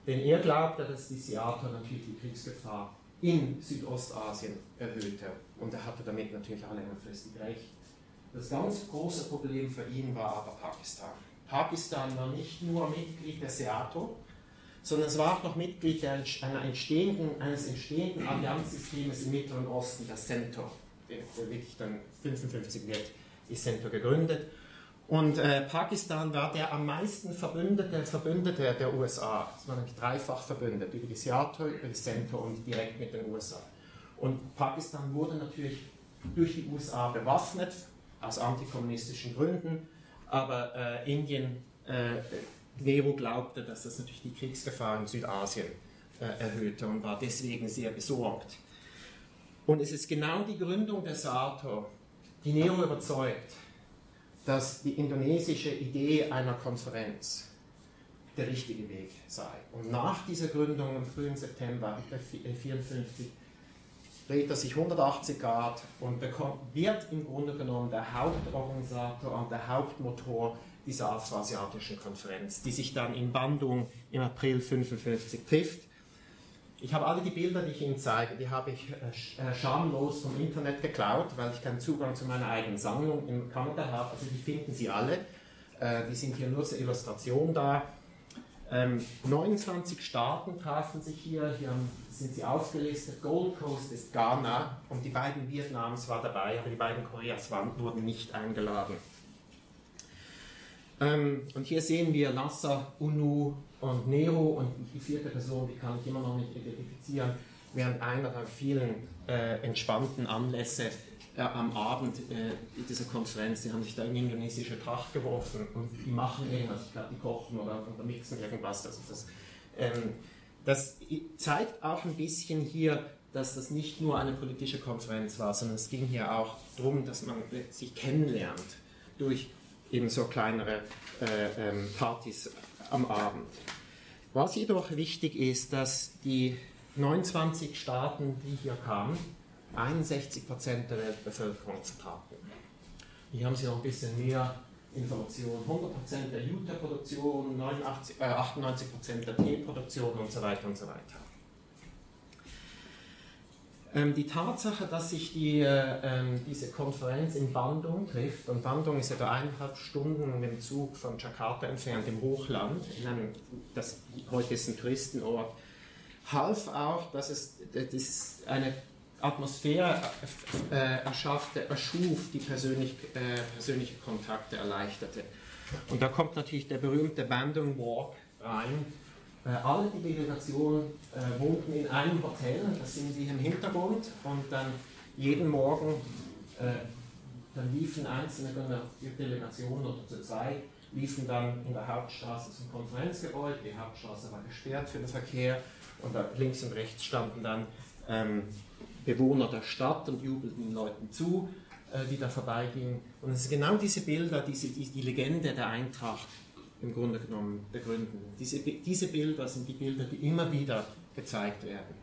Denn er glaubte, dass die Seater natürlich die Kriegsgefahr in Südostasien erhöhte. Und er hatte damit natürlich auch längerfristig recht. Das ganz große Problem für ihn war aber Pakistan. Pakistan war nicht nur Mitglied der SEATO, sondern es war auch noch Mitglied einer entstehenden, eines entstehenden Allianzsystems im Mittleren Osten, der CENTO der wirklich dann 55 wird, ist Center gegründet. Und äh, Pakistan war der am meisten Verbündete, Verbündete der USA. Es war nämlich dreifach verbündet, über die Seattle, über die Center und direkt mit den USA. Und Pakistan wurde natürlich durch die USA bewaffnet, aus antikommunistischen Gründen, aber äh, Indien, äh, Nehru glaubte, dass das natürlich die Kriegsgefahr in Südasien äh, erhöhte und war deswegen sehr besorgt. Und es ist genau die Gründung der SATO, die Nero überzeugt, dass die indonesische Idee einer Konferenz der richtige Weg sei. Und nach dieser Gründung im frühen September 1954 dreht er sich 180 Grad und bekommt, wird im Grunde genommen der Hauptorganisator und der Hauptmotor dieser afroasiatischen Konferenz, die sich dann in Bandung im April 1955 trifft. Ich habe alle die Bilder, die ich Ihnen zeige, die habe ich äh, schamlos vom Internet geklaut, weil ich keinen Zugang zu meiner eigenen Sammlung in Kanada habe. Also die finden Sie alle. Äh, die sind hier nur zur Illustration da. Ähm, 29 Staaten trafen sich hier, hier sind sie aufgelistet. Gold Coast ist Ghana und die beiden Vietnams waren dabei, aber die beiden Koreas waren, wurden nicht eingeladen. Ähm, und hier sehen wir Nasser, Unu und Nero und die vierte Person, die kann ich immer noch nicht identifizieren, während einer der vielen äh, entspannten Anlässe äh, am Abend äh, dieser Konferenz, die haben sich da in indonesische Tracht geworfen und die machen irgendwas, ich glaube, die kochen oder, oder mixen irgendwas. Also das, ähm, das zeigt auch ein bisschen hier, dass das nicht nur eine politische Konferenz war, sondern es ging hier auch darum, dass man sich kennenlernt durch eben so kleinere äh, ähm, Partys am Abend. Was jedoch wichtig ist, dass die 29 Staaten, die hier kamen, 61 Prozent der Weltbevölkerung vertraten. Hier haben Sie noch ein bisschen mehr Informationen. 100 Prozent der Juteproduktion, äh, 98 Prozent der Teeproduktion und so weiter und so weiter. Ähm, die Tatsache, dass sich die, äh, ähm, diese Konferenz in Bandung trifft, und Bandung ist etwa eineinhalb Stunden mit dem Zug von Jakarta entfernt im Hochland, in einem, das heute ist ein Touristenort, half auch, dass es das eine Atmosphäre äh, erschaffte, erschuf, die persönlich, äh, persönliche Kontakte erleichterte. Und da kommt natürlich der berühmte Bandung Walk rein, alle die Delegationen äh, wohnten in einem Hotel, das sehen Sie im Hintergrund, und dann jeden Morgen, äh, dann liefen einzelne Delegationen oder zu zwei, liefen dann in der Hauptstraße zum Konferenzgebäude, die Hauptstraße war gesperrt für den Verkehr und da links und rechts standen dann ähm, Bewohner der Stadt und jubelten den Leuten zu, äh, die da vorbeigingen. Und es sind genau diese Bilder, diese, die, die Legende der Eintracht im Grunde genommen begründen. Diese, diese Bilder sind die Bilder, die immer wieder gezeigt werden.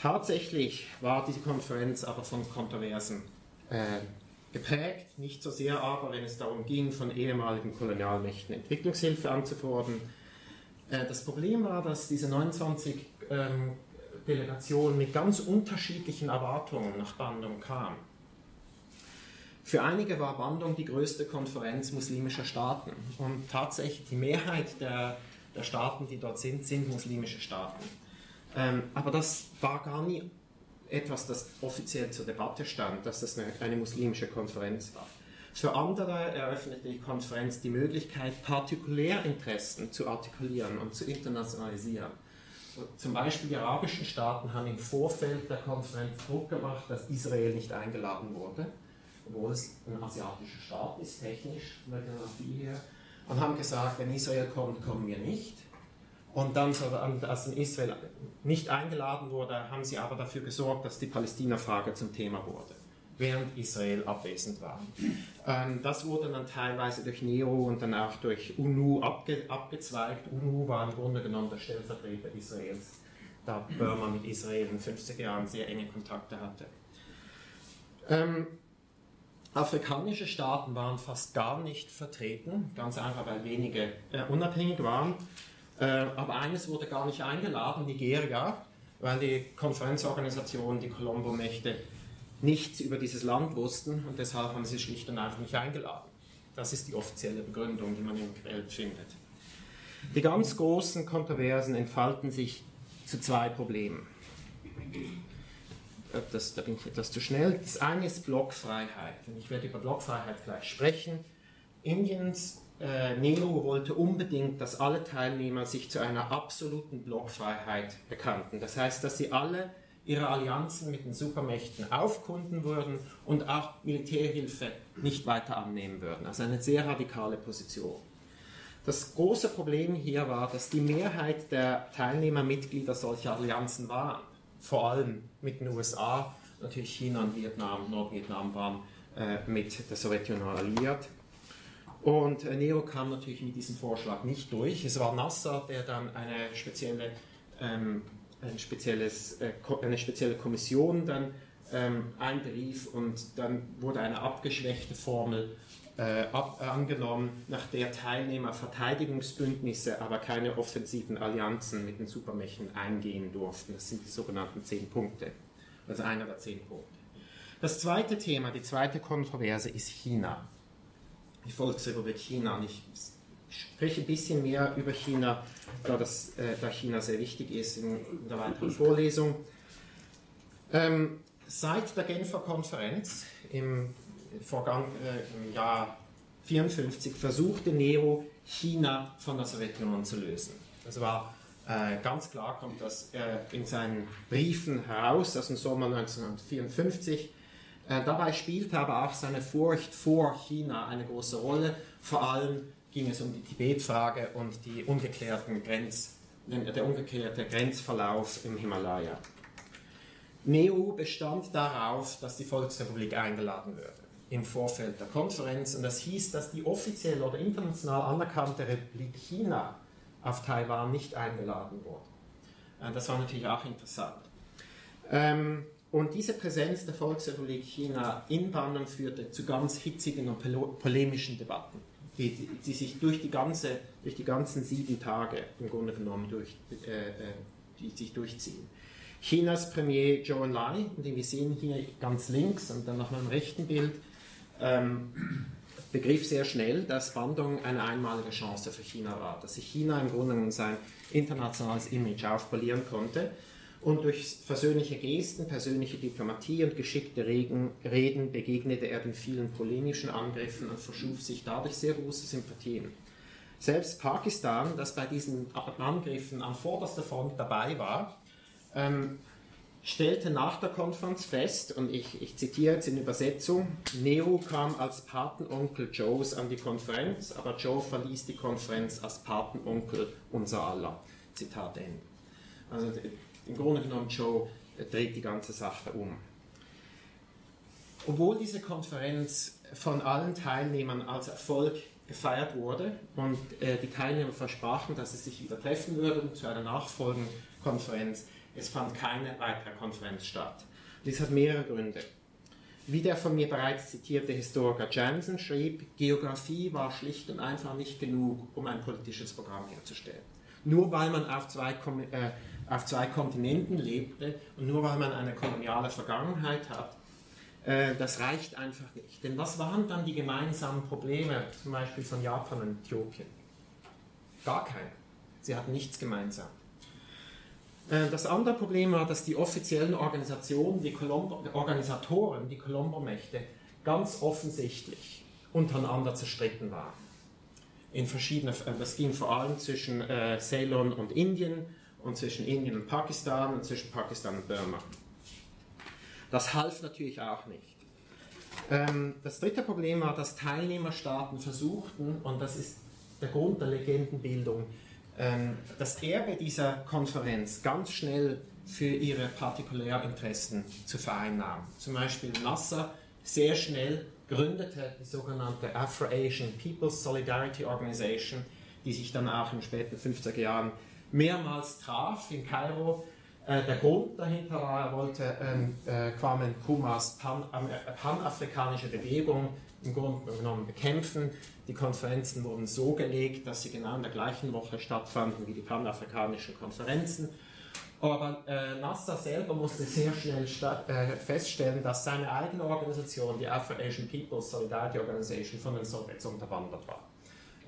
Tatsächlich war diese Konferenz aber von Kontroversen äh, geprägt, nicht so sehr aber, wenn es darum ging, von ehemaligen Kolonialmächten Entwicklungshilfe anzufordern. Äh, das Problem war, dass diese 29 ähm, Delegationen mit ganz unterschiedlichen Erwartungen nach Bandung kamen. Für einige war Bandung die größte Konferenz muslimischer Staaten. Und tatsächlich die Mehrheit der, der Staaten, die dort sind, sind muslimische Staaten. Ähm, aber das war gar nie etwas, das offiziell zur Debatte stand, dass das eine, eine muslimische Konferenz war. Für andere eröffnete die Konferenz die Möglichkeit, Partikulärinteressen zu artikulieren und zu internationalisieren. Zum Beispiel die arabischen Staaten haben im Vorfeld der Konferenz Druck gemacht, dass Israel nicht eingeladen wurde obwohl es ein asiatischer Staat ist, technisch, von der Geografie her, und haben gesagt, wenn Israel kommt, kommen wir nicht. Und dann, als in Israel nicht eingeladen wurde, haben sie aber dafür gesorgt, dass die Palästina-Frage zum Thema wurde, während Israel abwesend war. Ähm, das wurde dann teilweise durch Nero und dann auch durch UNU abge abgezweigt. UNU war im Grunde genommen der Stellvertreter Israels, da Burma mit Israel in den 50er Jahren sehr enge Kontakte hatte. Ähm, Afrikanische Staaten waren fast gar nicht vertreten, ganz einfach, weil wenige äh, unabhängig waren. Äh, aber eines wurde gar nicht eingeladen, Nigeria, weil die Konferenzorganisation, die Colombo-Mächte, nichts über dieses Land wussten und deshalb haben sie schlicht und einfach nicht eingeladen. Das ist die offizielle Begründung, die man im Quell findet. Die ganz großen Kontroversen entfalten sich zu zwei Problemen das, da bin ich etwas zu schnell. Das eine ist Blockfreiheit. Und ich werde über Blockfreiheit gleich sprechen. Indiens äh, Nehru wollte unbedingt, dass alle Teilnehmer sich zu einer absoluten Blockfreiheit bekannten. Das heißt, dass sie alle ihre Allianzen mit den Supermächten aufkunden würden und auch Militärhilfe nicht weiter annehmen würden. Also eine sehr radikale Position. Das große Problem hier war, dass die Mehrheit der Teilnehmer Mitglieder solcher Allianzen waren vor allem mit den USA, natürlich China und Vietnam, Nordvietnam waren äh, mit der Sowjetunion alliiert. Und äh, Nero kam natürlich mit diesem Vorschlag nicht durch. Es war Nasser, der dann eine spezielle ähm, ein spezielles, äh, eine spezielle Kommission dann ähm, einberief und dann wurde eine abgeschwächte Formel ab, angenommen, nach der Teilnehmer Verteidigungsbündnisse, aber keine offensiven Allianzen mit den Supermächten eingehen durften. Das sind die sogenannten zehn Punkte, also einer der zehn Punkte. Das zweite Thema, die zweite Kontroverse ist China. Die Volksrepublik China. Und ich spreche ein bisschen mehr über China, da, das, äh, da China sehr wichtig ist in, in der weiteren Vorlesung. Ähm, seit der Genfer Konferenz im, Vorgang, äh, im Jahr 1954 versuchte Nero, China von der Sowjetunion zu lösen. Das war äh, ganz klar, kommt das äh, in seinen Briefen heraus aus dem Sommer 1954. Äh, dabei spielte aber auch seine Furcht vor China eine große Rolle. Vor allem ging es um die Tibetfrage und die ungeklärten Grenz, der ungeklärte Grenzverlauf im Himalaya. Nehru bestand darauf, dass die Volksrepublik eingeladen würde im Vorfeld der Konferenz und das hieß, dass die offiziell oder international anerkannte Republik China auf Taiwan nicht eingeladen wurde. Äh, das war natürlich auch interessant. Ähm, und diese Präsenz der Volksrepublik China in Bandung führte zu ganz hitzigen und polemischen Debatten, die, die sich durch die, ganze, durch die ganzen sieben Tage im Grunde genommen durch, äh, äh die sich durchziehen. Chinas Premier Zhou Enlai, den wir sehen hier ganz links und dann nach meinem rechten Bild, ähm, begriff sehr schnell, dass Bandung eine einmalige Chance für China war, dass sich China im Grunde genommen sein internationales Image aufpolieren konnte und durch versöhnliche Gesten, persönliche Diplomatie und geschickte Reden begegnete er den vielen polemischen Angriffen und verschuf sich dadurch sehr große Sympathien. Selbst Pakistan, das bei diesen Angriffen an vorderster Front dabei war, ähm, stellte nach der Konferenz fest, und ich, ich zitiere jetzt in Übersetzung, Nehru kam als Patenonkel Joes an die Konferenz, aber Joe verließ die Konferenz als Patenonkel unser aller. Zitat Ende. Also im Grunde genommen Joe dreht die ganze Sache um. Obwohl diese Konferenz von allen Teilnehmern als Erfolg gefeiert wurde und äh, die Teilnehmer versprachen, dass sie sich wieder treffen würden zu einer nachfolgenden Konferenz, es fand keine weitere Konferenz statt. Dies hat mehrere Gründe. Wie der von mir bereits zitierte Historiker Jansen schrieb, Geografie war schlicht und einfach nicht genug, um ein politisches Programm herzustellen. Nur weil man auf zwei, äh, auf zwei Kontinenten lebte und nur weil man eine koloniale Vergangenheit hat, äh, das reicht einfach nicht. Denn was waren dann die gemeinsamen Probleme, zum Beispiel von Japan und Äthiopien? Gar keine. Sie hatten nichts gemeinsam. Äh, das andere Problem war, dass die offiziellen Organisationen, die Colombo, Organisatoren, die Colombo-Mächte, ganz offensichtlich untereinander zerstritten waren. In verschiedene, äh, das ging vor allem zwischen äh, Ceylon und Indien und zwischen Indien und Pakistan und zwischen Pakistan und Burma. Das half natürlich auch nicht. Ähm, das dritte Problem war, dass Teilnehmerstaaten versuchten, und das ist der Grund der Legendenbildung, ähm, das Erbe dieser Konferenz ganz schnell für ihre Partikulärinteressen zu vereinnahmen. Zum Beispiel Nasser sehr schnell gründete die sogenannte Afro-Asian People's Solidarity Organization, die sich dann auch in den späten 50er Jahren mehrmals traf in Kairo. Äh, der Grund dahinter war, er wollte ähm, äh, Kwame Nkrumahs äh, panafrikanische Bewegung im Grunde genommen bekämpfen. Die Konferenzen wurden so gelegt, dass sie genau in der gleichen Woche stattfanden wie die panafrikanischen Konferenzen. Aber äh, Nasser selber musste sehr schnell äh, feststellen, dass seine eigene Organisation, die Afro-Asian People's Solidarity Organization, von den Sowjets unterwandert war.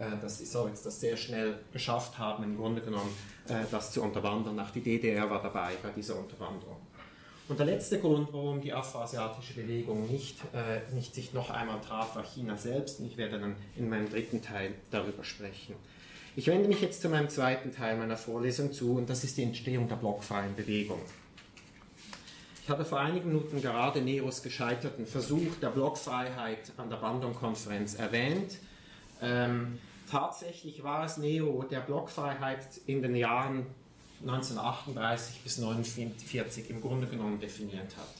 Äh, dass die Sowjets das sehr schnell geschafft haben, im Grunde genommen äh, das zu unterwandern. Auch die DDR war dabei bei dieser Unterwanderung. Und der letzte Grund, warum die afroasiatische Bewegung nicht, äh, nicht sich noch einmal traf, war China selbst. Und ich werde dann in meinem dritten Teil darüber sprechen. Ich wende mich jetzt zu meinem zweiten Teil meiner Vorlesung zu, und das ist die Entstehung der blockfreien Bewegung. Ich habe vor einigen Minuten gerade Neros gescheiterten Versuch der Blockfreiheit an der Bandung-Konferenz erwähnt. Ähm, tatsächlich war es Nero, der Blockfreiheit in den Jahren 1938 bis 1949 im Grunde genommen definiert hat.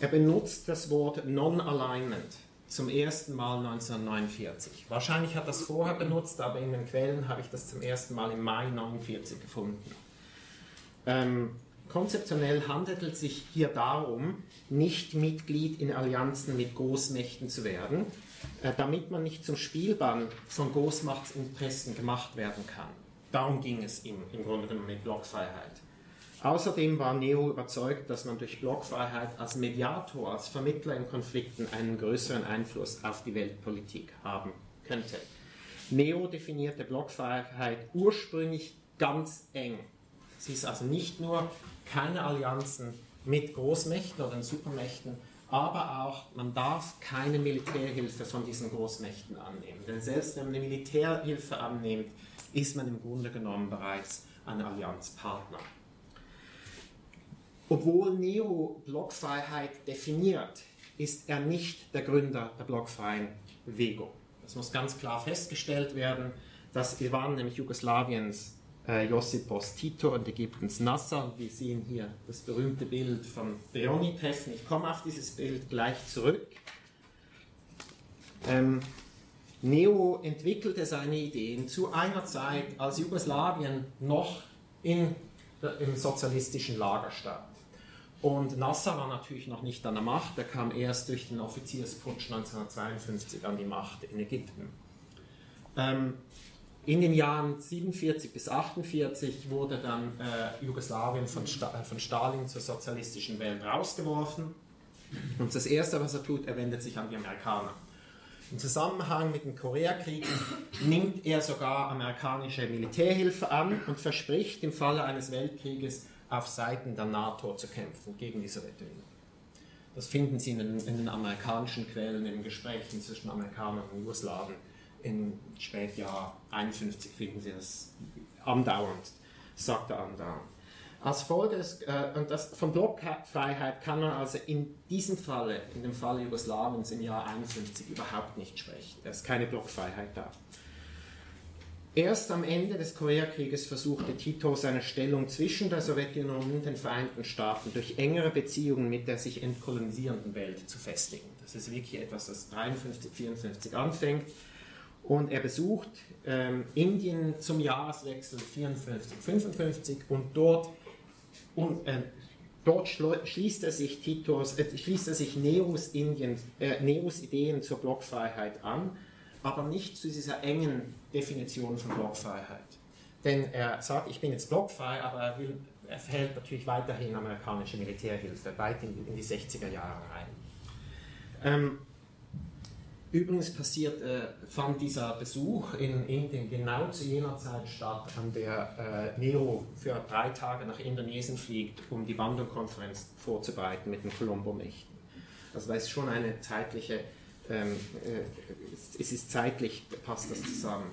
Er benutzt das Wort Non-Alignment zum ersten Mal 1949. Wahrscheinlich hat er das vorher benutzt, aber in den Quellen habe ich das zum ersten Mal im Mai 1949 gefunden. Ähm, Konzeptionell handelt es sich hier darum, nicht Mitglied in Allianzen mit Großmächten zu werden, äh, damit man nicht zum Spielbahn von Großmachtsinteressen gemacht werden kann. Darum ging es ihm im Grunde genommen mit Blockfreiheit. Außerdem war Neo überzeugt, dass man durch Blockfreiheit als Mediator, als Vermittler in Konflikten einen größeren Einfluss auf die Weltpolitik haben könnte. Neo definierte Blockfreiheit ursprünglich ganz eng. Sie ist also nicht nur keine Allianzen mit Großmächten oder Supermächten, aber auch man darf keine Militärhilfe von diesen Großmächten annehmen. Denn selbst wenn man eine Militärhilfe annimmt, ist man im Grunde genommen bereits ein Allianzpartner. Obwohl Nero Blockfreiheit definiert, ist er nicht der Gründer der blockfreien Bewegung. Das muss ganz klar festgestellt werden. Das waren nämlich Jugoslawiens äh, Josipos Tito und Ägyptens Nasser. Wir sehen hier das berühmte Bild von Brioni-Treffen. Ich komme auf dieses Bild gleich zurück. Ähm, Neo entwickelte seine Ideen zu einer Zeit, als Jugoslawien noch in, im sozialistischen Lager stand. Und Nasser war natürlich noch nicht an der Macht, er kam erst durch den Offiziersputsch 1952 an die Macht in Ägypten. Ähm, in den Jahren 47 bis 48 wurde dann äh, Jugoslawien von, Sta von Stalin zur sozialistischen Welt rausgeworfen. Und das Erste, was er tut, er wendet sich an die Amerikaner. Im Zusammenhang mit dem Koreakrieg nimmt er sogar amerikanische Militärhilfe an und verspricht im Falle eines Weltkrieges auf Seiten der NATO zu kämpfen gegen die Sowjetunion. Das finden Sie in den, in den amerikanischen Quellen, in Gesprächen zwischen Amerikanern und Jugoslawen. Im Spätjahr 51 finden Sie das andauernd, sagt er andauernd. Als Folge des, äh, und das, von Blockfreiheit kann man also in diesem Falle, in dem Fall Jugoslawiens im Jahr 51 überhaupt nicht sprechen. Da ist keine Blockfreiheit da. Erst am Ende des Koreakrieges versuchte Tito seine Stellung zwischen der Sowjetunion und den Vereinigten Staaten durch engere Beziehungen mit der sich entkolonisierenden Welt zu festigen. Das ist wirklich etwas, das 53, 54 anfängt. Und er besucht ähm, Indien zum Jahreswechsel 54, 55 und dort, und, äh, dort schließt er sich Titos, äh, schließt er sich Neros, Indien, äh, Neros Ideen zur Blockfreiheit an aber nicht zu dieser engen Definition von Blockfreiheit. Denn er sagt, ich bin jetzt blockfrei, aber er, will, er verhält natürlich weiterhin amerikanische Militärhilfe weit in, in die 60er Jahre rein. Ähm, übrigens passiert, äh, fand dieser Besuch in Indien genau zu jener Zeit statt, an der äh, Nero für drei Tage nach Indonesien fliegt, um die Bandung-Konferenz vorzubereiten mit den Colombo-Mächten. Also da ist schon eine zeitliche ähm, äh, es ist zeitlich, passt das zusammen.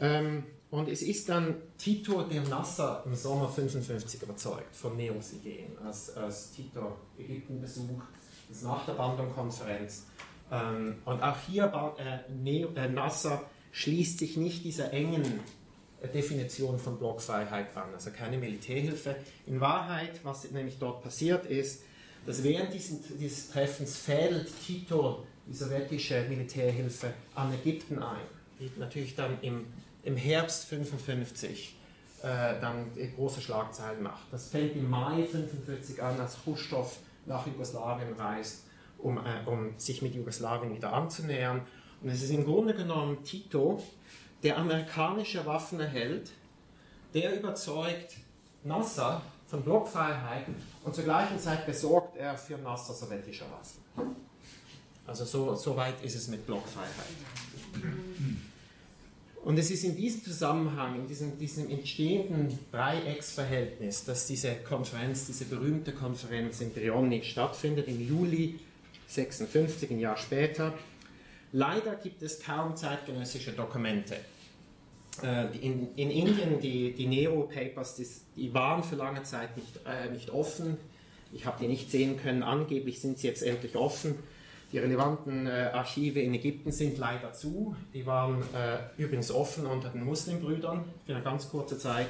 Ähm, und es ist dann Tito der Nasser im Sommer 55 überzeugt von Neos Ideen, als, als Tito Ägypten besucht, das nach der Bandung-Konferenz. Ähm, und auch hier, äh, Neo, äh, Nasser schließt sich nicht dieser engen äh, Definition von Blockfreiheit an, also keine Militärhilfe. In Wahrheit, was nämlich dort passiert ist, dass während diesen, dieses Treffens fädelt Tito die sowjetische Militärhilfe an Ägypten ein, die natürlich dann im, im Herbst 55 äh, dann große Schlagzeilen macht. Das fängt im Mai 55 an, als Khrushchev nach Jugoslawien reist, um, äh, um sich mit Jugoslawien wieder anzunähern. Und es ist im Grunde genommen Tito, der amerikanische Waffen erhält, der überzeugt Nasser, von Blockfreiheit und zur gleichen Zeit besorgt er für Nasser sowjetische Waffen. Also so, so weit ist es mit Blockfreiheit. Und es ist in diesem Zusammenhang, in diesem, diesem entstehenden Dreiecksverhältnis, dass diese Konferenz, diese berühmte Konferenz in Brioni stattfindet, im Juli 56, ein Jahr später. Leider gibt es kaum zeitgenössische Dokumente äh, in, in, Indien, die, die Nero-Papers, die, die, waren für lange Zeit nicht, äh, nicht offen. Ich habe die nicht sehen können. Angeblich sind sie jetzt endlich offen. Die relevanten äh, Archive in Ägypten sind leider zu. Die waren äh, übrigens offen unter den Muslimbrüdern für eine ganz kurze Zeit.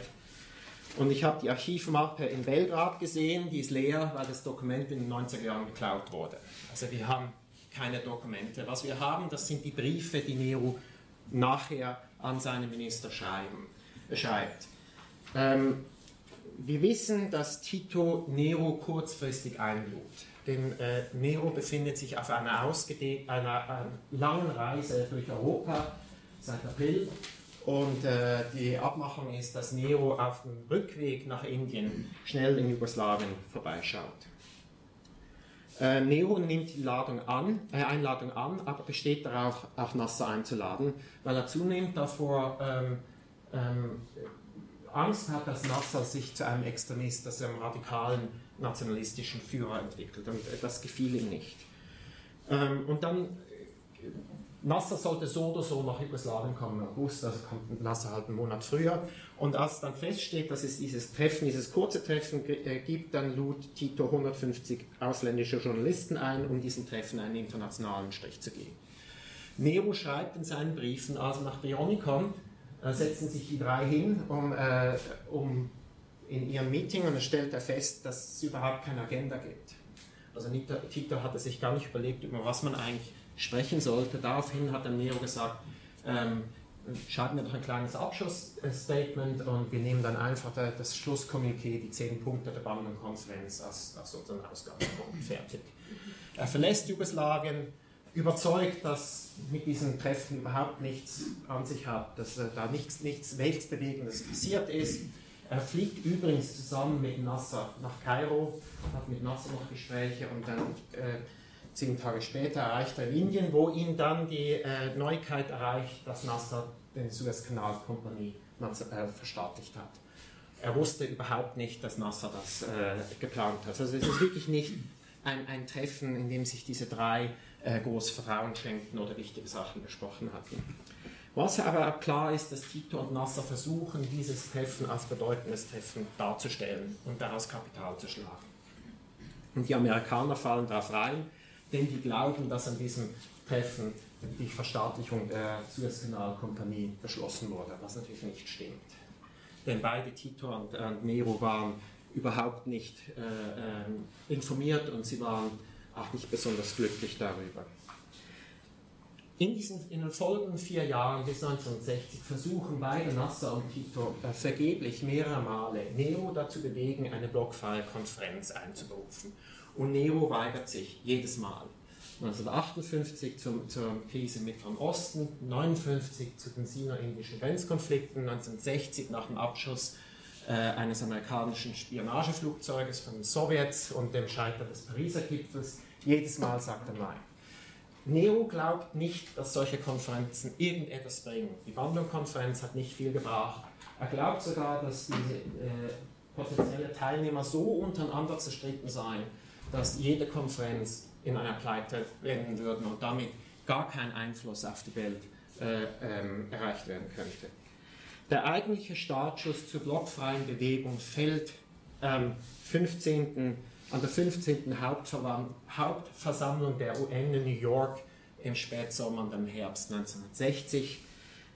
Und ich habe die Archivmappe in Belgrad gesehen, die ist leer, weil das Dokument in den 90er Jahren geklaut wurde. Also wir haben keine Dokumente. Was wir haben, das sind die Briefe, die Nero nachher an seine Minister schreiben, schreibt. Ähm, wir wissen, dass Tito Nero kurzfristig einlud. Denn äh, Nero befindet sich auf einer, einer, einer langen Reise durch Europa seit April und äh, die Abmachung ist, dass Nero auf dem Rückweg nach Indien schnell in Jugoslawien vorbeischaut. Äh, Nero nimmt die Ladung an, äh, Einladung an, aber besteht darauf, auch Nasser einzuladen, weil er zunehmend davor ähm, ähm, Angst hat, dass Nasser sich zu einem Extremist, also einem radikalen nationalistischen Führer entwickelt. Und das gefiel ihm nicht. Ähm, und dann Nasser sollte so oder so nach Jugoslawien kommen im August, also kommt Nasser halt einen Monat früher. Und als dann feststeht, dass es dieses Treffen, dieses kurze Treffen äh, gibt, dann lud Tito 150 ausländische Journalisten ein, um diesem Treffen einen internationalen Strich zu geben. Nero schreibt in seinen Briefen, also nach Brioni kommt, äh, setzen sich die drei hin, um, äh, um in ihrem Meeting und dann stellt er fest, dass es überhaupt keine Agenda gibt. Also Tito hatte sich gar nicht überlegt, über was man eigentlich sprechen sollte. Daraufhin hat der Nero gesagt, ähm, schreiben wir doch ein kleines Abschlussstatement und wir nehmen dann einfach das Schlusskommuniqué, die zehn Punkte der Bandenkonferenz als, als unseren Ausgangspunkt fertig. Er verlässt Jugoslawien, überzeugt, dass mit diesen Treffen überhaupt nichts an sich hat, dass äh, da nichts, nichts Weltbewegendes passiert ist. Er fliegt übrigens zusammen mit Nasser nach Kairo, hat mit Nasser noch Gespräche und dann äh, Zehn Tage später erreicht er Indien, wo ihn dann die äh, Neuigkeit erreicht, dass Nasser den Suezkanalkompanie äh, verstaatlicht hat. Er wusste überhaupt nicht, dass Nasser das äh, geplant hat. Also es ist wirklich nicht ein, ein Treffen, in dem sich diese drei äh, groß Vertrauen schenkten oder wichtige Sachen besprochen hatten. Was aber klar ist, dass Tito und Nasser versuchen, dieses Treffen als bedeutendes Treffen darzustellen und daraus Kapital zu schlagen. Und die Amerikaner fallen darauf rein denn die glauben, dass an diesem Treffen die Verstaatlichung der Suezkanalkompanie beschlossen wurde, was natürlich nicht stimmt. Denn beide Tito und, und Nero waren überhaupt nicht äh, äh, informiert und sie waren auch nicht besonders glücklich darüber. In, diesen, in den folgenden vier Jahren bis 1960 versuchen beide Nasser und Tito äh, vergeblich mehrere Male Nero dazu bewegen, eine blockfreie Konferenz einzuberufen. Und Nero weigert sich jedes Mal. 1958 zum, zur Krise im Mittleren Osten, 1959 zu den sino-indischen Grenzkonflikten, 1960 nach dem Abschuss äh, eines amerikanischen Spionageflugzeuges von den Sowjets und dem Scheitern des Pariser Gipfels. Jedes Mal sagt er Nein. Nero glaubt nicht, dass solche Konferenzen irgendetwas bringen. Die Bandung-Konferenz hat nicht viel gebracht. Er glaubt sogar, dass diese äh, potenzielle Teilnehmer so untereinander zerstritten seien, dass jede Konferenz in einer Pleite enden würden und damit gar kein Einfluss auf die Welt äh, ähm, erreicht werden könnte. Der eigentliche Startschuss zur blockfreien Bewegung fällt ähm, 15., an der 15. Hauptversammlung der UN in New York im Spätsommer und im Herbst 1960.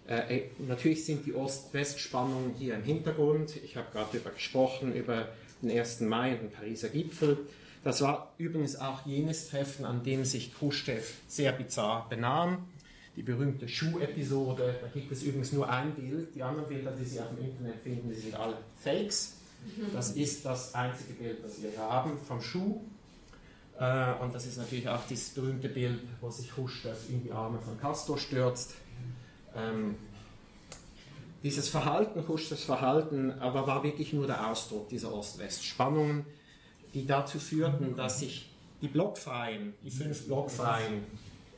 Äh, äh, natürlich sind die Ost-West-Spannungen hier im Hintergrund. Ich habe gerade darüber gesprochen, über den 1. Mai und den Pariser Gipfel. Das war übrigens auch jenes Treffen, an dem sich Khrushchev sehr bizarr benahm. Die berühmte Schuh-Episode, da gibt es übrigens nur ein Bild. Die anderen Bilder, die Sie auf dem Internet finden, die sind alle Fakes. Das ist das einzige Bild, das wir hier haben vom Schuh. Äh, und das ist natürlich auch dieses berühmte Bild, wo sich Khrushchev in die Arme von Castro stürzt. Ähm, dieses Verhalten, Khrushchevs Verhalten, aber war wirklich nur der Ausdruck dieser Ost-West-Spannungen die dazu führten, dass sich die Blockfreien, die fünf Blockfreien,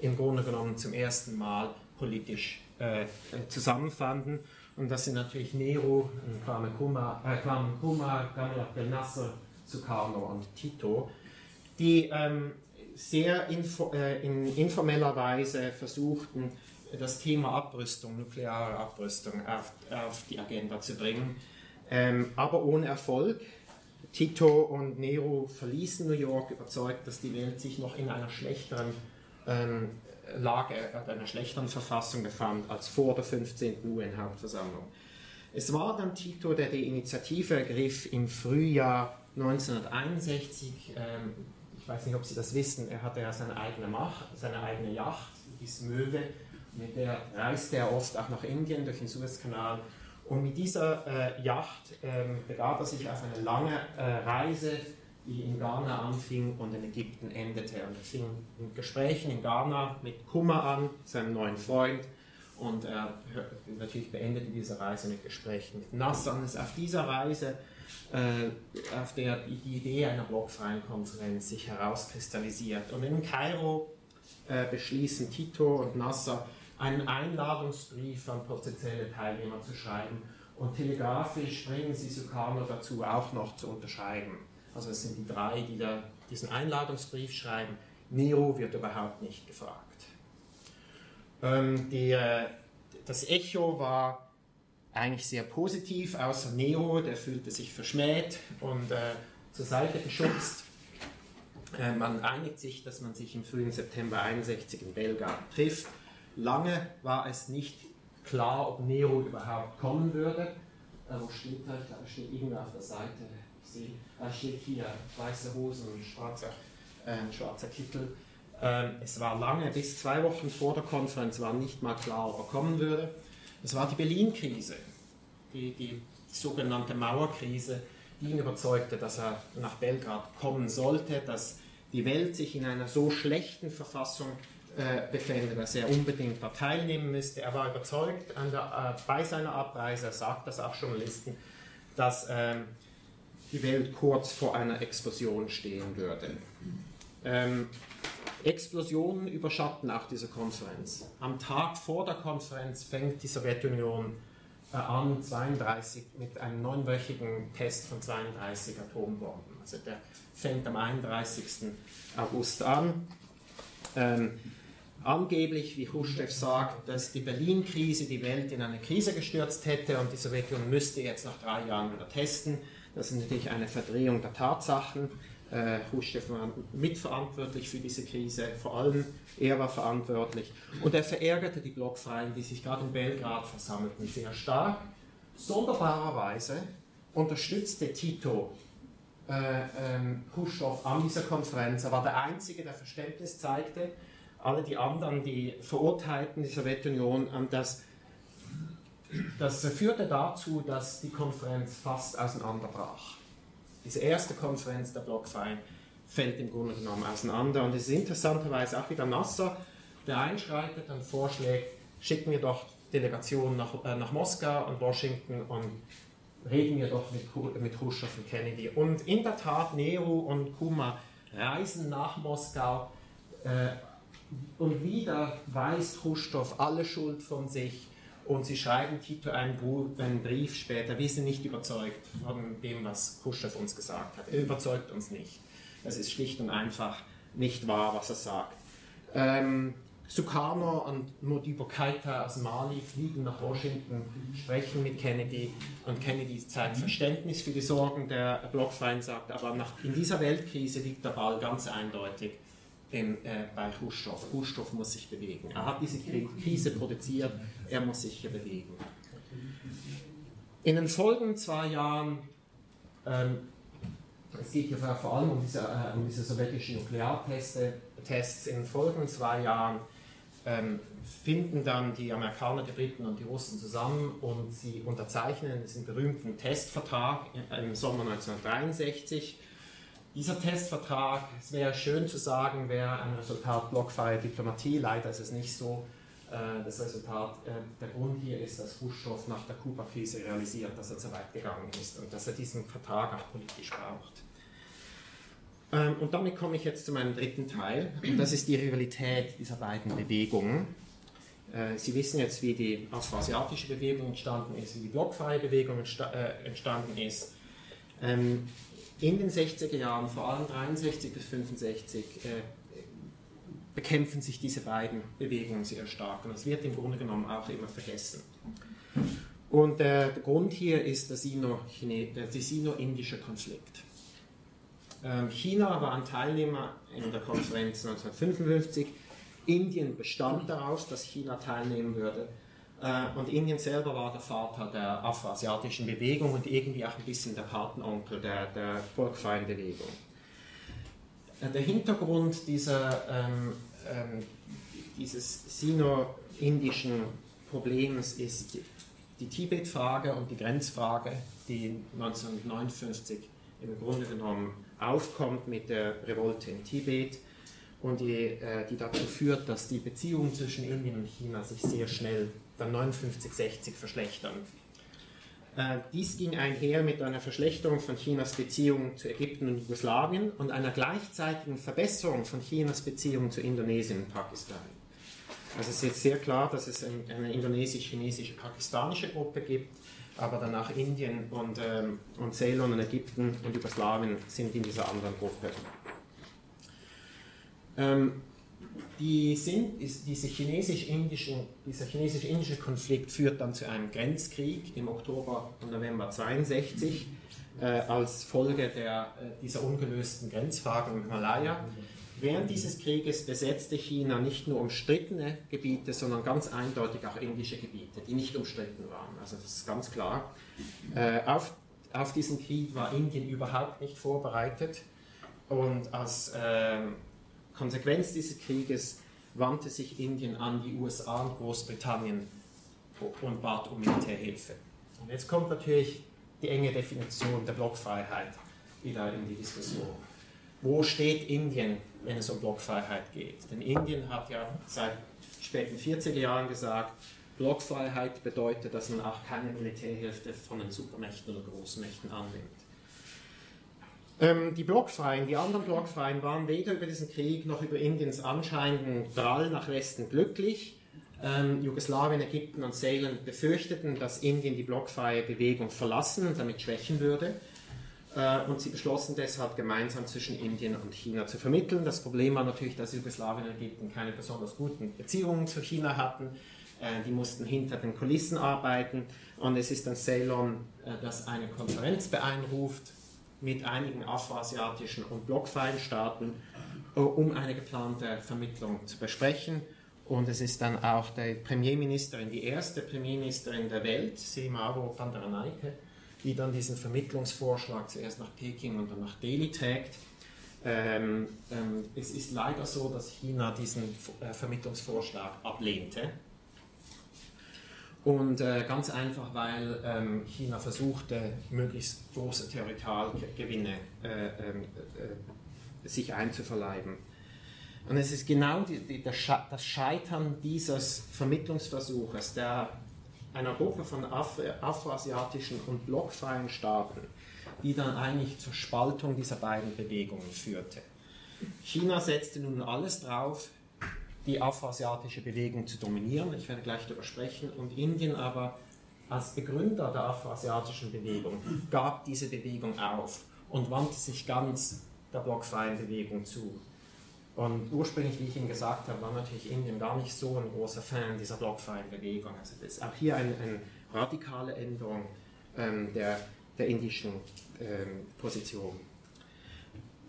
im Grunde genommen zum ersten Mal politisch äh, zusammenfanden. Und das sind natürlich Nero, Kwame Kuma, äh, Kwame Gamal Abdel Nasser, Sukarno und Tito, die ähm, sehr info, äh, in informeller Weise versuchten, das Thema Abrüstung, nukleare Abrüstung auf, auf die Agenda zu bringen, ähm, aber ohne Erfolg. Tito und Nero verließen New York, überzeugt, dass die Welt sich noch in einer schlechteren ähm, Lage, äh, einer schlechteren Verfassung befand als vor der 15. UN-Hauptversammlung. Es war dann Tito, der die Initiative ergriff im Frühjahr 1961. Ähm, ich weiß nicht, ob Sie das wissen, er hatte ja seine eigene Macht, seine eigene Yacht, die Möwe, mit der reiste er oft auch nach Indien durch den Suezkanal Und mit dieser äh, Yacht ähm, begab er sich auf eine lange äh, Reise, die in Ghana anfing und in Ägypten endete. Und er fing in Gesprächen in Ghana mit Kummer an, seinem neuen Freund. Und er natürlich beendete diese Reise mit Gesprächen mit Nasser. Und es ist auf dieser Reise, äh, auf der die Idee einer blockfreien Konferenz sich herauskristallisiert. Und in Kairo äh, beschließen Tito und Nasser, einen Einladungsbrief an potenzielle Teilnehmer zu schreiben. Und telegrafisch bringen sie Sukarno dazu, auch noch zu unterschreiben. Also es sind die drei, die da diesen Einladungsbrief schreiben. Nero wird überhaupt nicht gefragt. Ähm, die, äh, das Echo war eigentlich sehr positiv, außer Nero, der fühlte sich verschmäht und äh, zur Seite geschubst. Äh, man einigt sich, dass man sich im frühen September 61 in Belgrad trifft. Lange war es nicht klar, ob Nero überhaupt kommen würde. Wo steht er? Ich glaube, er steht irgendwo auf der Seite. Sehe, er steht hier, weiße Hosen und schwarzer, äh, schwarzer Kittel. Ähm, es war lange, bis zwei Wochen vor der Konferenz war nicht mal klar, ob er kommen würde. Es war die Berlin-Krise, die, die sogenannte Mauerkrise, die ihn überzeugte, dass er nach Belgrad kommen sollte, dass die Welt sich in einer so schlechten Verfassung befände, dass er unbedingt da teilnehmen müsste. Er war überzeugt der, äh, bei seiner Abreise, er sagt das auch Journalisten, dass ähm, die Welt kurz vor einer Explosion stehen würde. Ähm, Explosionen überschatten auch diese Konferenz. Am Tag vor der Konferenz fängt die Sowjetunion äh, an, 32, mit einem neunwöchigen Test von 32 Atombomben. Also der fängt am 31. August an. Ähm, angeblich, wie Khrushchev sagt, dass die Berlin-Krise die Welt in eine Krise gestürzt hätte und die Sowjetunion müsste jetzt nach drei Jahren wieder testen. Das ist natürlich eine Verdrehung der Tatsachen. Äh, Khrushchev war mitverantwortlich für diese Krise, vor allem er war verantwortlich. Und er verärgerte die Blockfreien, die sich gerade in Belgrad versammelten, sehr stark. Sonderbarerweise unterstützte Tito äh, ähm, Khrushchev an dieser Konferenz. Er war der Einzige, der Verständnis zeigte. Alle die anderen, die verurteilten die Sowjetunion, das, das führte dazu, dass die Konferenz fast auseinanderbrach diese erste Konferenz der Blockfreien fällt im Grunde genommen auseinander. Und es ist interessanterweise auch wieder Nasser, der einschreitet und vorschlägt, schicken wir doch Delegationen nach, äh, nach Moskau und Washington und reden wir doch mit, mit Khrushchev und Kennedy. Und in der Tat, Nehru und Kuma reisen nach Moskau äh, und wieder weist Khrushchev alle Schuld von sich und sie schreiben Tito einen, Brief später, wir sind nicht überzeugt von dem, was Khrushchev uns gesagt hat. Er überzeugt uns nicht. Es ist schlicht und einfach nicht wahr, was er sagt. Ähm, Sukarno und Modibo Keita aus Mali fliegen nach Washington, sprechen mit Kennedy und Kennedy zeigt Verständnis für die Sorgen der Blockfreien, sagt aber nach, in dieser Weltkrise liegt der Ball ganz eindeutig im, äh, bei Khrushchev. Khrushchev muss sich bewegen. Er hat diese Krise produziert, er muss sich hier bewegen. In den folgenden zwei Jahren, ähm, es geht hier vor allem um diese, äh, um diese sowjetischen Nukleartests, in den folgenden zwei Jahren ähm, finden dann die Amerikaner, die Briten und die Russen zusammen und sie unterzeichnen diesen berühmten Testvertrag im Sommer 1963 dieser Testvertrag, es wäre schön zu sagen, wäre ein Resultat blockfreie Diplomatie. Leider ist es nicht so. Äh, das Resultat, äh, der Grund hier ist, dass Khrushchev nach der Kuba-Krise realisiert, dass er zu weit gegangen ist und dass er diesen Vertrag auch politisch braucht. Ähm, und damit komme ich jetzt zu meinem dritten Teil. Und das ist die Rivalität dieser beiden Bewegungen. Äh, Sie wissen jetzt, wie die afroasiatische Bewegung entstanden ist, wie die blockfreie Bewegung entstanden ist. In den 60er Jahren, vor allem 63 bis 65, äh, bekämpfen sich diese beiden Bewegungen sehr stark. Und das wird im Grunde genommen auch immer vergessen. Und äh, der Grund hier ist der sino-indische Konflikt. Ähm, China war ein Teilnehmer in der Konferenz 1955. Indien bestand daraus, dass China teilnehmen würde. Äh, und Indien selber war der Vater der afroasiatischen Bewegung und irgendwie auch ein bisschen der Patenonkel der, der volksfreien Bewegung. Äh, der Hintergrund dieser, ähm, ähm, dieses sino-indischen Problems ist die Tibet-Frage und die Grenzfrage, die 1959 im Grunde genommen aufkommt mit der Revolte in Tibet und die, äh, die dazu führt, dass die Beziehungen zwischen Indien und China sich sehr schnell dann 59, 60 verschlechtern. Dies ging einher mit einer Verschlechterung von Chinas Beziehungen zu Ägypten und Jugoslawien und einer gleichzeitigen Verbesserung von Chinas Beziehungen zu Indonesien und Pakistan. Also es ist jetzt sehr klar, dass es eine indonesisch-chinesische, pakistanische Gruppe gibt, aber danach Indien und, ähm, und Ceylon und Ägypten und Jugoslawien sind in dieser anderen Gruppe. Ähm, die sind, ist, diese chinesisch-indische, dieser chinesisch-indische Konflikt führt dann zu einem Grenzkrieg im Oktober und November 62 äh, als Folge der, äh, dieser ungelösten Grenzfrage im Himalaya. Während dieses Krieges besetzte China nicht nur umstrittene Gebiete, sondern ganz eindeutig auch indische Gebiete, die nicht umstritten waren. Also das ist ganz klar. Äh, auf, auf diesen Krieg war Indien überhaupt nicht vorbereitet und als ähm, Konsequenz dieses Krieges wandte sich Indien an die USA und Großbritannien und bat um Militärhilfe. Und jetzt kommt natürlich die enge Definition der Blockfreiheit wieder in die Diskussion. Wo steht Indien, wenn es um Blockfreiheit geht? Denn Indien hat ja seit späten 40er Jahren gesagt, Blockfreiheit bedeutet, dass man auch keine Militärhilfe von den Supermächten oder Großmächten annimmt. Ähm, die Blockfreien, die anderen Blockfreien waren weder über diesen Krieg noch über Indiens anscheinenden Drall nach Westen glücklich. Ähm, Jugoslawien, Ägypten und Ceylon befürchteten, dass Indien die blockfreie Bewegung verlassen und damit schwächen würde. Äh, und sie beschlossen deshalb gemeinsam zwischen Indien und China zu vermitteln. Das Problem war natürlich, dass Jugoslawien und Ägypten keine besonders guten Beziehungen zu China hatten. Äh, die mussten hinter den Kulissen arbeiten. Und es ist dann Ceylon, äh, das eine Konferenz beeinruft mit einigen afroasiatischen und blockfreien Staaten, äh, um eine geplante Vermittlung zu besprechen. Und es ist dann auch die Premierministerin, die erste Premierministerin der Welt, Simaro Bandaranaike, die dann diesen Vermittlungsvorschlag zuerst nach Peking und dann nach Delhi trägt. Ähm, ähm, es ist leider so, dass China diesen äh, Vermittlungsvorschlag ablehnte und äh, ganz einfach, weil ähm, China versuchte, möglichst große Territorialgewinne äh, ähm, äh, sich einzuverleiben. Und es ist genau die, die, das Scheitern dieses Vermittlungsversuches, der einer Gruppe von Afro afroasiatischen und blockfreien Staaten, die dann eigentlich zur Spaltung dieser beiden Bewegungen führte. China setzte nun alles drauf, die afroasiatische Bewegung zu dominieren. Ich werde gleich darüber sprechen. Und Indien aber als Begründer der afroasiatischen Bewegung gab diese Bewegung auf und wandte sich ganz der blockfreien Bewegung zu. Und ursprünglich, wie ich Ihnen gesagt habe, war natürlich Indien gar nicht so ein großer Fan dieser blockfreien Bewegung. Also das ist auch hier eine, eine radikale Änderung ähm, der, der indischen ähm, Position.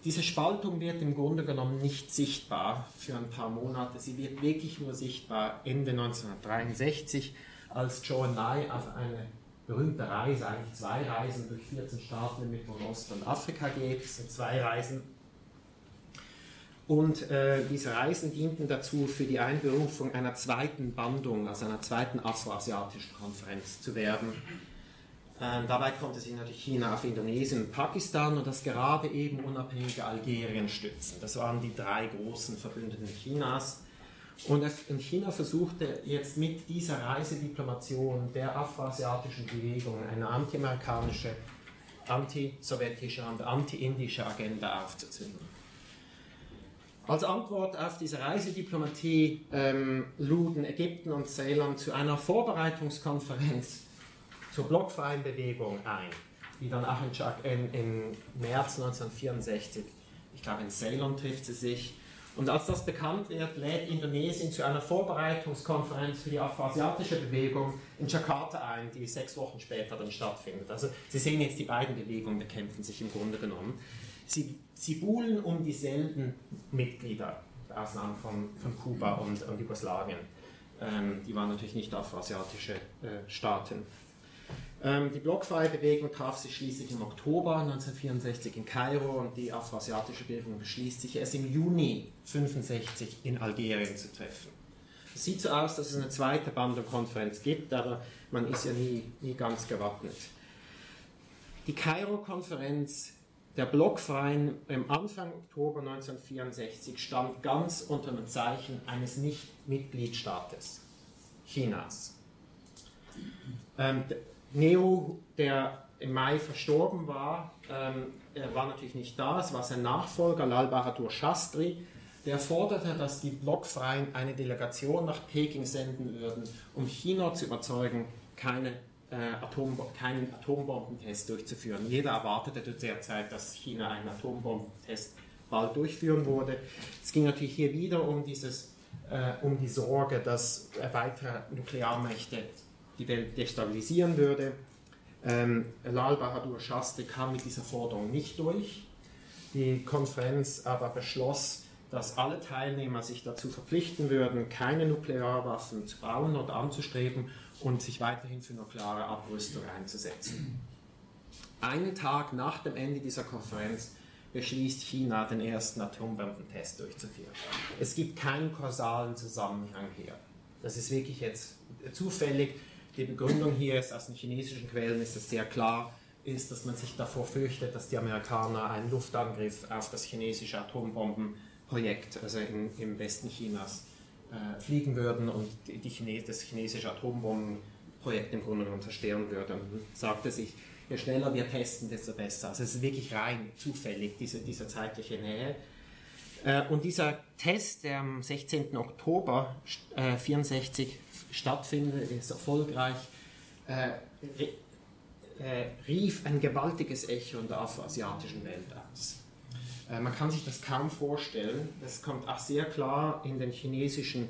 Diese Spaltung wird im Grunde genommen nicht sichtbar für ein paar Monate. Sie wird wirklich nur sichtbar Ende 1963, als Joe Nye auf eine berühmte Reise, eigentlich zwei Reisen durch 14 Staaten im Mittleren Osten und Afrika geht. Es sind zwei Reisen. Und äh, diese Reisen dienten dazu, für die Einberufung einer zweiten Bandung, also einer zweiten afroasiatischen Konferenz zu werden ähm, dabei konnte sich natürlich China auf Indonesien und Pakistan und das gerade eben unabhängige Algerien stützen. Das waren die drei großen Verbündeten Chinas. Und China versuchte jetzt mit dieser Reisediplomation der afroasiatischen Bewegung eine antiamerikanische, anti-sowjetische und anti-indische Agenda aufzuzünden. Als Antwort auf diese Reisediplomatie ähm, luden Ägypten und Ceylon zu einer Vorbereitungskonferenz zur blockfreien Bewegung ein, die dann auch in, im März 1964, ich glaube in Ceylon trifft sie sich. Und als das bekannt wird, lädt Indonesien zu einer Vorbereitungskonferenz für die afroasiatische Bewegung in Jakarta ein, die sechs Wochen später dann stattfindet. Also Sie sehen jetzt, die beiden Bewegungen bekämpfen sich im Grunde genommen. Sie, sie buhlen um dieselben Mitglieder, mit von, von Kuba und, und Jugoslawien. Ähm, die waren natürlich nicht afroasiatische äh, Staaten. Ähm, die blockfreie Bewegung traf sich schließlich im Oktober 1964 in Kairo und die afroasiatische Bewegung beschließt sich erst im Juni 1965 in Algerien zu treffen. Es sieht so aus, dass es eine zweite Bandung-Konferenz gibt, aber man ist ja nie, nie ganz gewappnet. Die Kairo-Konferenz der Blockfreien im Anfang Oktober 1964 stand ganz unter dem Zeichen eines Nicht-Mitgliedstaates, Chinas. Ähm, Neo, der im Mai verstorben war, ähm, er war natürlich nicht da, es war sein Nachfolger, Lal Bahadur Shastri, der forderte, dass die Blockfreien eine Delegation nach Peking senden würden, um China zu überzeugen, keine, äh, Atombom keinen Atombombentest durchzuführen. Jeder erwartete zu der Zeit, dass China einen Atombombentest bald durchführen würde. Es ging natürlich hier wieder um, dieses, äh, um die Sorge, dass weitere Nuklearmächte die Welt destabilisieren würde. Ähm, Lal Bahadur Shastri kam mit dieser Forderung nicht durch. Die Konferenz aber beschloss, dass alle Teilnehmer sich dazu verpflichten würden, keine Nuklearwaffen zu bauen oder anzustreben und sich weiterhin für nukleare Abrüstung einzusetzen. Einen Tag nach dem Ende dieser Konferenz beschließt China, den ersten Atombombentest durchzuführen. Es gibt keinen kausalen Zusammenhang hier. Das ist wirklich jetzt zufällig. Die Begründung hier ist aus den chinesischen Quellen ist es sehr klar, ist, dass man sich davor fürchtet, dass die Amerikaner einen Luftangriff auf das chinesische Atombombenprojekt, also in, im Westen Chinas, äh, fliegen würden und die Chine das chinesische Atombombenprojekt im Grunde genommen zerstören würden. Und sagte sich, je schneller wir testen, desto besser. Also es ist wirklich rein zufällig, diese, diese zeitliche Nähe. Äh, und dieser Test, der am 16. Oktober 1964 äh, stattfindet, ist erfolgreich, äh, äh, rief ein gewaltiges Echo in der afroasiatischen Welt aus. Äh, man kann sich das kaum vorstellen. Das kommt auch sehr klar in den chinesischen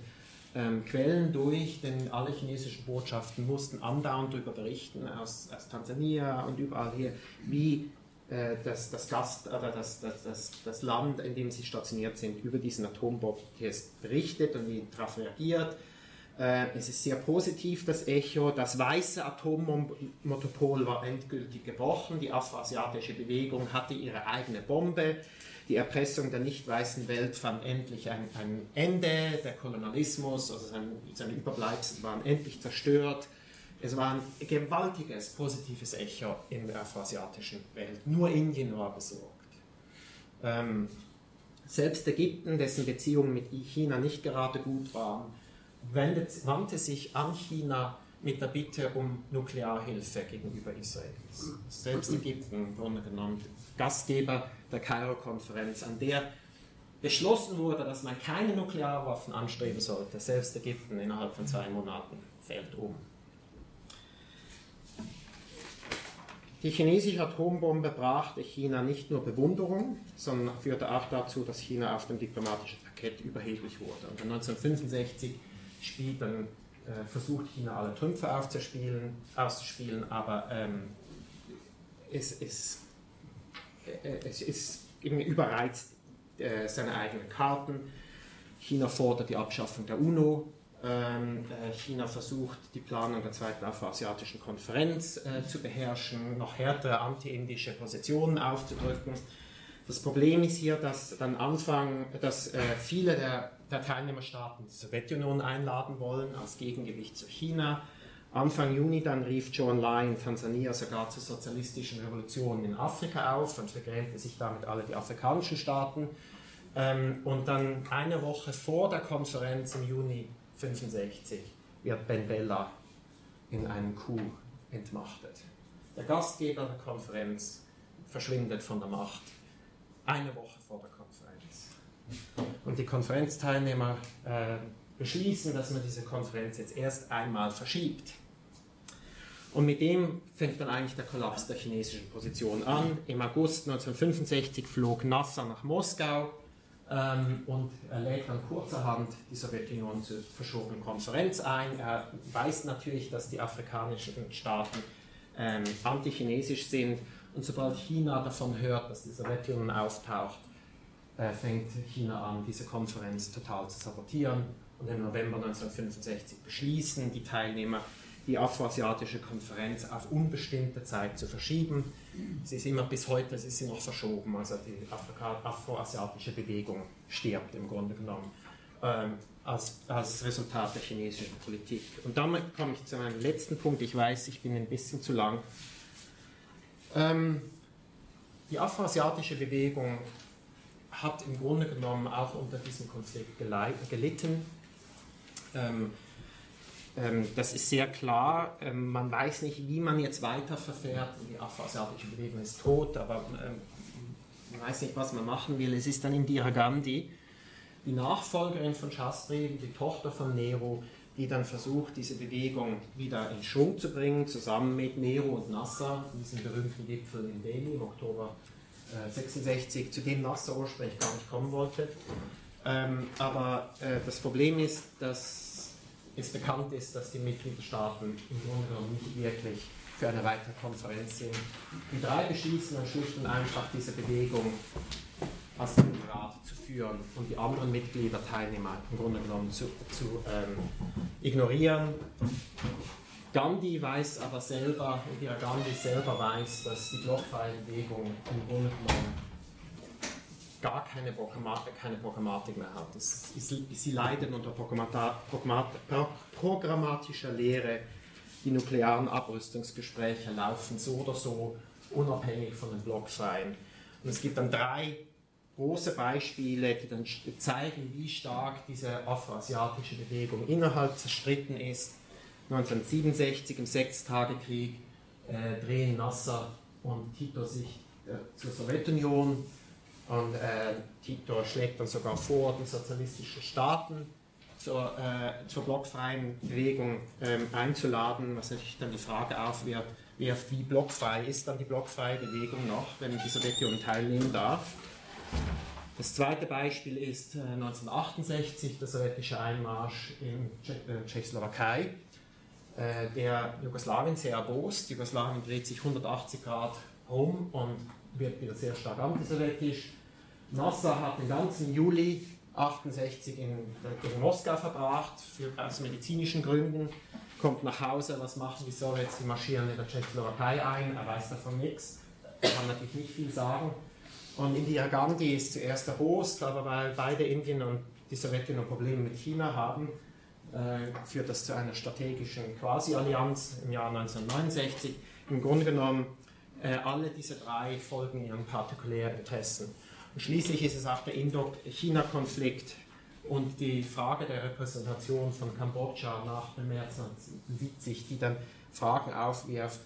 ähm, Quellen durch, denn alle chinesischen Botschaften mussten andauernd darüber berichten, aus, aus Tansania und überall hier, wie äh, das, Gast, oder das, das, das, Land, in dem sie stationiert sind, über diesen Atombombentest berichtet und wie darauf reagiert es ist sehr positiv, das Echo. Das weiße Atommotopol war endgültig gebrochen. Die afroasiatische Bewegung hatte ihre eigene Bombe. Die Erpressung der nicht weißen Welt fand endlich ein, ein Ende. Der Kolonialismus, also seine, seine Überbleibsel waren endlich zerstört. Es war ein gewaltiges positives Echo in der afroasiatischen Welt. Nur Indien war besorgt. Ähm, selbst Ägypten, dessen Beziehungen mit China nicht gerade gut waren, wendet, wandte sich an China mit der Bitte um Nuklearhilfe gegenüber Israel. Selbst Ägypten im Grunde genommen Gastgeber der Kairo-Konferenz, an der beschlossen wurde, dass man keine Nuklearwaffen anstreben sollte. Selbst Ägypten innerhalb von zwei Monaten fällt um. Die chinesische Atombombe brachte China nicht nur Bewunderung, sondern führte auch dazu, dass China auf dem diplomatischen Parkett überheblich wurde. Und 1965 spielt, dann äh, versucht China alle Trümpfe aufzuspielen, auszuspielen, aber ähm, es, es, äh, es ist irgendwie überreizt äh, seine eigenen Karten. China fordert die Abschaffung der UNO. Ähm, äh, China versucht, die Planung der zweiten afroasiatischen Konferenz äh, zu beherrschen, noch härtere anti-indische Positionen aufzudrücken. Das Problem ist hier, dass dann Anfang, dass äh, viele der der Teilnehmerstaaten die Sowjetunion einladen wollen als Gegengewicht zu China. Anfang Juni dann rief John Lai in Tansania sogar zur sozialistischen Revolution in Afrika auf und vergrämte sich damit alle die afrikanischen Staaten. Ähm, und dann eine Woche vor der Konferenz im Juni 1965 wird Ben Bella in einem Coup entmachtet. Der Gastgeber der Konferenz verschwindet von der Macht eine Woche. Und die Konferenzteilnehmer äh, beschließen, dass man diese Konferenz jetzt erst einmal verschiebt. Und mit dem fängt dann eigentlich der Kollaps der chinesischen Position an. Im August 1965 flog Nasser nach Moskau ähm, und er lädt dann kurzerhand die Sowjetunion zur verschobenen Konferenz ein. Er weiß natürlich, dass die afrikanischen Staaten ähm, antichinesisch sind und sobald China davon hört, dass die Sowjetunion auftaucht, äh, fängt China an, diese Konferenz total zu sabotieren. Und im November 1965 beschließen die Teilnehmer, die afroasiatische Konferenz auf unbestimmte Zeit zu verschieben. Sie ist immer bis heute, ist sie noch verschoben, also die afroasiatische Bewegung stirbt im Grunde genommen. ähm, als, als Resultat der chinesischen Politik. Und damit komme ich zu meinem letzten Punkt. Ich weiß, ich bin ein bisschen zu lang. Ähm, die afroasiatische Bewegung hat im Grunde genommen auch unter diesem Konflikt gelitten. Ähm, ähm, das ist sehr klar. Ähm, man weiß nicht, wie man jetzt weiter verfährt. Die afroasiatische Bewegung ist tot, aber ähm, man weiß nicht, was man machen will. Es ist dann Indira Gandhi, die Nachfolgerin von Shastri, die Tochter von Nehru, die dann versucht, diese Bewegung wieder in Schwung zu bringen, zusammen mit Nehru und Nasser, diesem berühmten Gipfel in Delhi im Oktober 66, äh, zu dem Nasser ursprünglich gar nicht kommen wollte. Ähm, aber äh, das Problem ist, dass es bekannt ist, dass die Mitgliedstaaten im Grunde genommen nicht wirklich für eine weitere Konferenz sind. Die drei beschließen dann schlicht einfach diese Bewegung als Rat zu führen und die anderen Mitglieder, Teilnehmer im Grunde genommen zu, zu ähm, ignorieren. Gandhi weiß aber selber, Indira Gandhi selber weiß, dass die blockfreie Bewegung im Grunde genommen gar keine, Programmatik, keine Programmatik mehr hat. Ist, sie leiden unter programmatischer Lehre. Die nuklearen Abrüstungsgespräche laufen so oder so unabhängig von den Blockfreien. Und es gibt dann drei große Beispiele, die dann zeigen, wie stark diese afroasiatische Bewegung innerhalb zerstritten ist 1967 im Sechstagekrieg äh, drehen Nasser und Tito sich äh, zur Sowjetunion und äh, Tito schlägt dann sogar vor, die sozialistischen Staaten zur, äh, zur blockfreien Bewegung ähm, einzuladen, was natürlich dann die Frage aufwirft, wie blockfrei ist dann die blockfreie Bewegung noch, wenn die Sowjetunion teilnehmen darf. Das zweite Beispiel ist 1968 äh, der sowjetische Einmarsch in äh, Tschechoslowakei der Jugoslawien sehr erbost. Jugoslawien dreht sich 180 Grad rum und wird wieder sehr stark antisowjetisch. Nasser hat den ganzen Juli 68 in, in Moskau verbracht, für, aus medizinischen Gründen, kommt nach Hause, was machen die Sowjets? Die marschieren in der Tschechoslowakei ein, er weiß davon nichts, kann natürlich nicht viel sagen. Und Indira Gandhi ist zuerst der Host, aber weil beide Indien und die Sowjetunion Probleme mit China haben, äh, führt das zu einer strategischen Quasi-Allianz im Jahr 1969. Im Grunde genommen, äh, alle diese drei folgen ihren partikulären Interessen. Und schließlich ist es auch der Indo-China-Konflikt und die Frage der Repräsentation von Kambodscha nach dem März 1970, die dann Fragen aufwirft,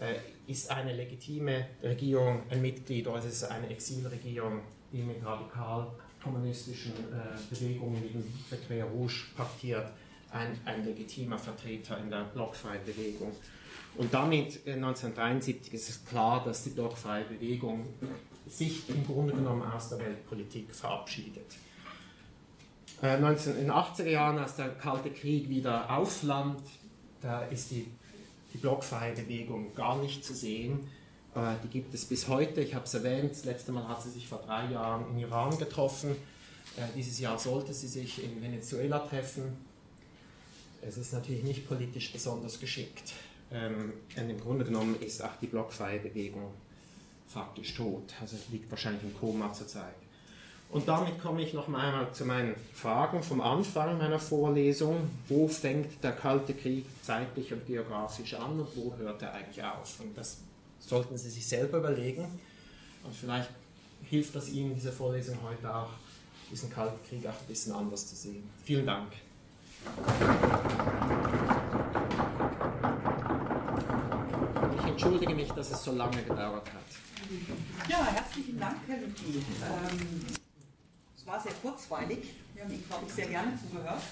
äh, ist eine legitime Regierung ein Mitglied oder ist es eine Exilregierung, die mit radikal kommunistischen äh, Bewegungen wie der Khmer Rouge paktiert, ein, ein legitimer Vertreter in der blockfreien Bewegung. Und damit äh, 1973 ist es klar, dass die blockfreie Bewegung sich im Grunde genommen aus der Weltpolitik verabschiedet. Äh, 19, in den 80er Jahren, als der Kalte Krieg wieder aufflammt, da ist die, die blockfreie Bewegung gar nicht zu sehen. Äh, die gibt es bis heute. Ich habe es erwähnt, das letzte Mal hat sie sich vor drei Jahren in Iran getroffen. Äh, dieses Jahr sollte sie sich in Venezuela treffen. Es ist natürlich nicht politisch besonders geschickt. Ähm, im Grunde genommen ist auch die blockfreie Bewegung faktisch tot. Also liegt wahrscheinlich im Koma zurzeit. Und damit komme ich noch einmal zu meinen Fragen vom Anfang meiner Vorlesung. Wo fängt der Kalte Krieg zeitlich und geografisch an und wo hört er eigentlich auf? Und das sollten Sie sich selber überlegen. Und vielleicht hilft das Ihnen, diese Vorlesung heute auch, diesen Kalten Krieg auch ein bisschen anders zu sehen. Vielen Dank. Ich entschuldige mich, dass es so lange gedauert hat. Ja, herzlichen Dank, Herr Lüthi. Ähm, es war sehr kurzweilig. Wir haben Ihnen, glaube ich, sehr gerne zugehört.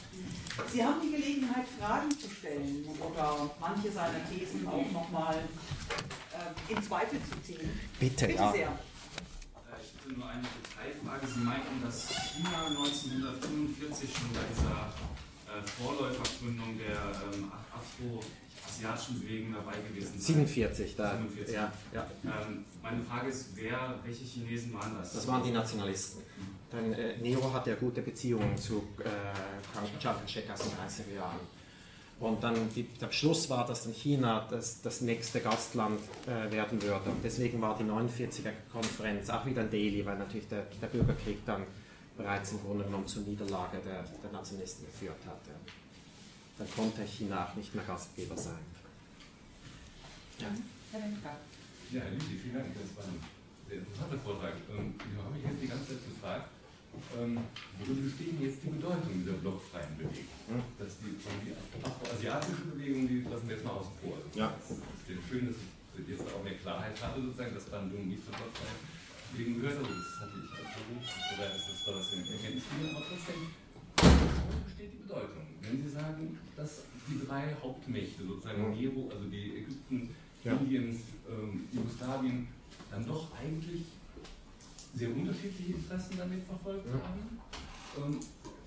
Sie haben die Gelegenheit, Fragen zu stellen oder manche seiner Thesen auch nochmal äh, in Zweifel zu ziehen. Bitte, Bitte ja. sehr. Äh, ich hätte nur eine Detailfrage. Sie meinten, dass China 1945 schon bei dieser Vorläufergründung der ähm, afro-asiatischen Bewegung dabei gewesen ist. 47, da. 47. Ja, ja. Ähm, meine Frage ist, wer, welche Chinesen waren das? Das waren die Nationalisten. Denn äh, Nero hatte ja gute Beziehungen zu äh, Chiang Kai-shek aus den 30er Jahren. Und dann die, der Beschluss war, dass dann China das, das nächste Gastland äh, werden würde. Und deswegen war die 49er Konferenz auch wieder in Delhi, weil natürlich der, der Bürgerkrieg dann bereits im Grunde genommen zur Niederlage der, der Nationalisten geführt hat. Ja. Dann konnte China auch nicht mehr Gastgeber sein. Ja. Herr Wendt-Gart. Ja, Herr Lüthi, vielen Dank. Das war ein sehr interessanter Vortrag. Ähm, ich habe mich jetzt die ganze Zeit gefragt, ähm, worin besteht jetzt die Bedeutung dieser blockfreien Bewegung? Hm? Dass die, die afroasiatische Bewegung, die lassen wir jetzt mal außen vor. Ja. Es ist schön, dass ich jetzt auch mehr Klarheit hatte, sozusagen, dass Bandung nicht zur blockfreien Bewegung gehört. Also das hatte ich soweit ist das war das in Erkenntnislinie, aber trotzdem, besteht die Bedeutung? Wenn Sie sagen, dass die drei Hauptmächte, sozusagen Nero, also die Ägypten, Ja. Indiens, ähm, Jugoslawien, dann doch eigentlich sehr unterschiedliche Interessen damit verfolgt Ja. haben. Ähm,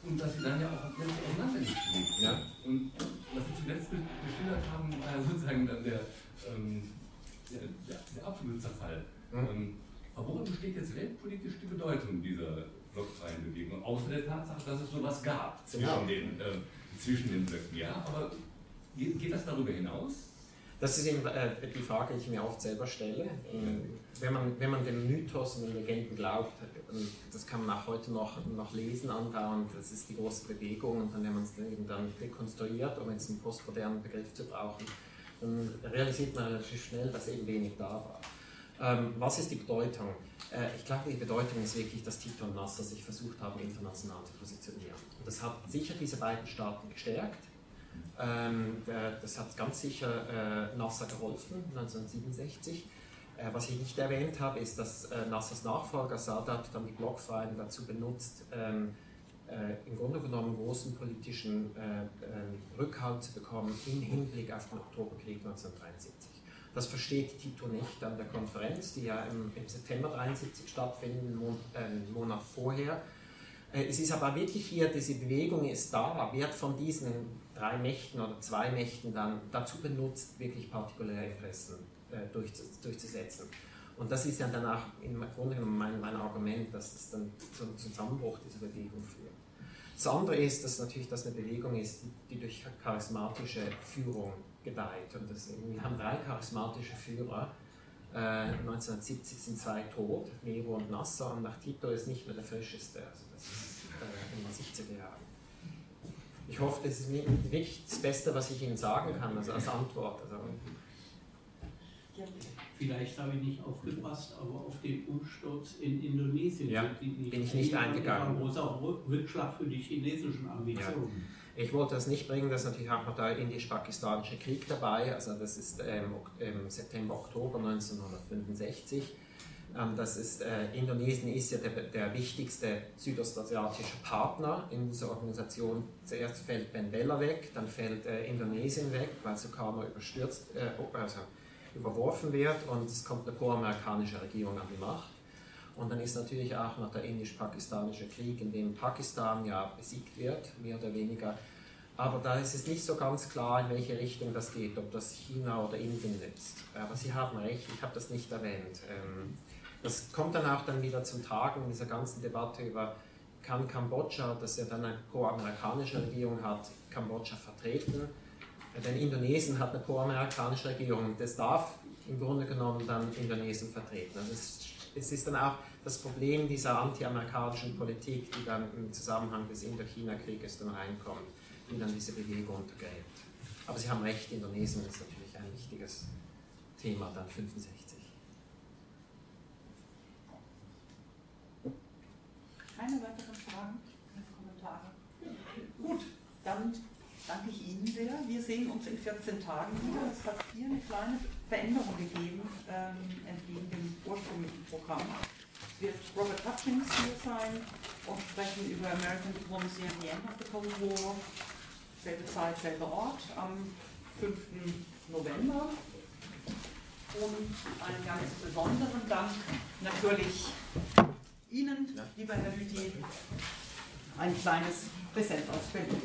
und dass sie dann ja auch ganz auseinandergelebt sind. Ja. Und was sie zuletzt geschildert haben, war ja sozusagen dann der, ähm, der, der, der absolute Zerfall. Mhm. Ähm, aber worin besteht jetzt weltpolitisch die Bedeutung dieser blockfreien Bewegung? Außer der Tatsache, dass es sowas gab zwischen, Genau. den, ähm, zwischen den Blöcken. Ja, aber geht, das darüber hinaus? Das ist eben äh, die Frage, die ich mir oft selber stelle. Ähm, wenn, man, wenn man dem Mythos und den Legenden glaubt, und das kann man auch heute noch, noch lesen andauernd, das ist die große Bewegung und dann, wenn man es eben dann dekonstruiert, um jetzt einen postmodernen Begriff zu brauchen, dann realisiert man relativ schnell, dass eben wenig da war. Ähm, was ist die Bedeutung? Äh, ich glaube, die Bedeutung ist wirklich, dass Tito und Nasser sich versucht haben, international zu positionieren. Und das hat sicher diese beiden Staaten gestärkt. Ähm, der, das hat ganz sicher äh, Nasser geholfen, 1967. Äh, was ich nicht erwähnt habe, ist, dass äh, Nassers Nachfolger Sadat dann die Blockfreien dazu benutzt, ähm, äh, im Grunde genommen großen politischen äh, äh, Rückhalt zu bekommen im Hinblick auf den Oktoberkrieg 1973. Das versteht Tito nicht an der Konferenz, die ja im, im September 1973 stattfindet, einen Mon äh, einen Monat vorher. Äh, Es ist aber wirklich hier, diese Bewegung ist da, wird von diesen drei Mächten oder zwei Mächten dann dazu benutzt, wirklich partikuläre Interessen äh, durchzu- durchzusetzen. Und das ist ja dann auch im Grunde genommen mein, mein Argument, dass es dann zum Zusammenbruch dieser Bewegung führt. Das andere ist, dass natürlich das eine Bewegung ist, die durch charismatische Führung gedeiht. Und das, wir haben drei charismatische Führer. Äh, 1970 sind zwei tot, Nero und Nasser, und nach Tito ist nicht mehr der frischeste. Also das ist äh, in den 60er Jahren. Ich hoffe, das ist wirklich das Beste, was ich Ihnen sagen kann, also als Antwort. Also, Ja, Vielleicht habe ich nicht aufgepasst, aber auf den Umsturz in Indonesien Ja, bin ich nicht eingegangen. Ein großer Rück- Rückschlag für die chinesischen Ambitionen. Ich wollte das nicht bringen, da ist natürlich auch noch der indisch-pakistanische Krieg dabei, also das ist ähm, ähm, September, Oktober 1965. Ähm, das ist, äh, Indonesien ist ja der, der wichtigste südostasiatische Partner in dieser Organisation. Zuerst fällt Ben Bella weg, dann fällt äh, Indonesien weg, weil Sukarno überstürzt, äh, also überworfen wird und es kommt eine pro-amerikanische Regierung an die Macht. Und dann ist natürlich auch noch der indisch-pakistanische Krieg, in dem Pakistan ja besiegt wird, mehr oder weniger. Aber da ist es nicht so ganz klar, in welche Richtung das geht, ob das China oder Indien nützt. Aber Sie haben recht, ich habe das nicht erwähnt. Ähm, Das kommt dann auch dann wieder zum Tragen in dieser ganzen Debatte über, kann Kambodscha, das ja dann eine pro-amerikanische Regierung hat, Kambodscha vertreten? Denn Indonesien hat eine pro-amerikanische Regierung das darf im Grunde genommen dann Indonesien vertreten. Also es, es ist dann auch das Problem dieser anti-amerikanischen Politik, die dann im Zusammenhang des Indochina-Krieges dann reinkommt, die dann diese Bewegung untergräbt. Aber Sie haben recht, Indonesien ist natürlich ein wichtiges Thema dann 65. Keine weiteren Fragen, keine Kommentare. Gut, dann danke ich Ihnen sehr. Wir sehen uns in 14 Tagen wieder. Es hat hier eine kleine Veränderung gegeben ähm, entgegen dem ursprünglichen Programm. Es wird Robert Hutchins hier sein und sprechen über American Diplomacy and the End of the Cold War. Selbe Zeit, selber Ort am 5. November. Und einen ganz besonderen Dank natürlich Ihnen, lieber Herr Lüthi, ein kleines Präsent aus Berlin.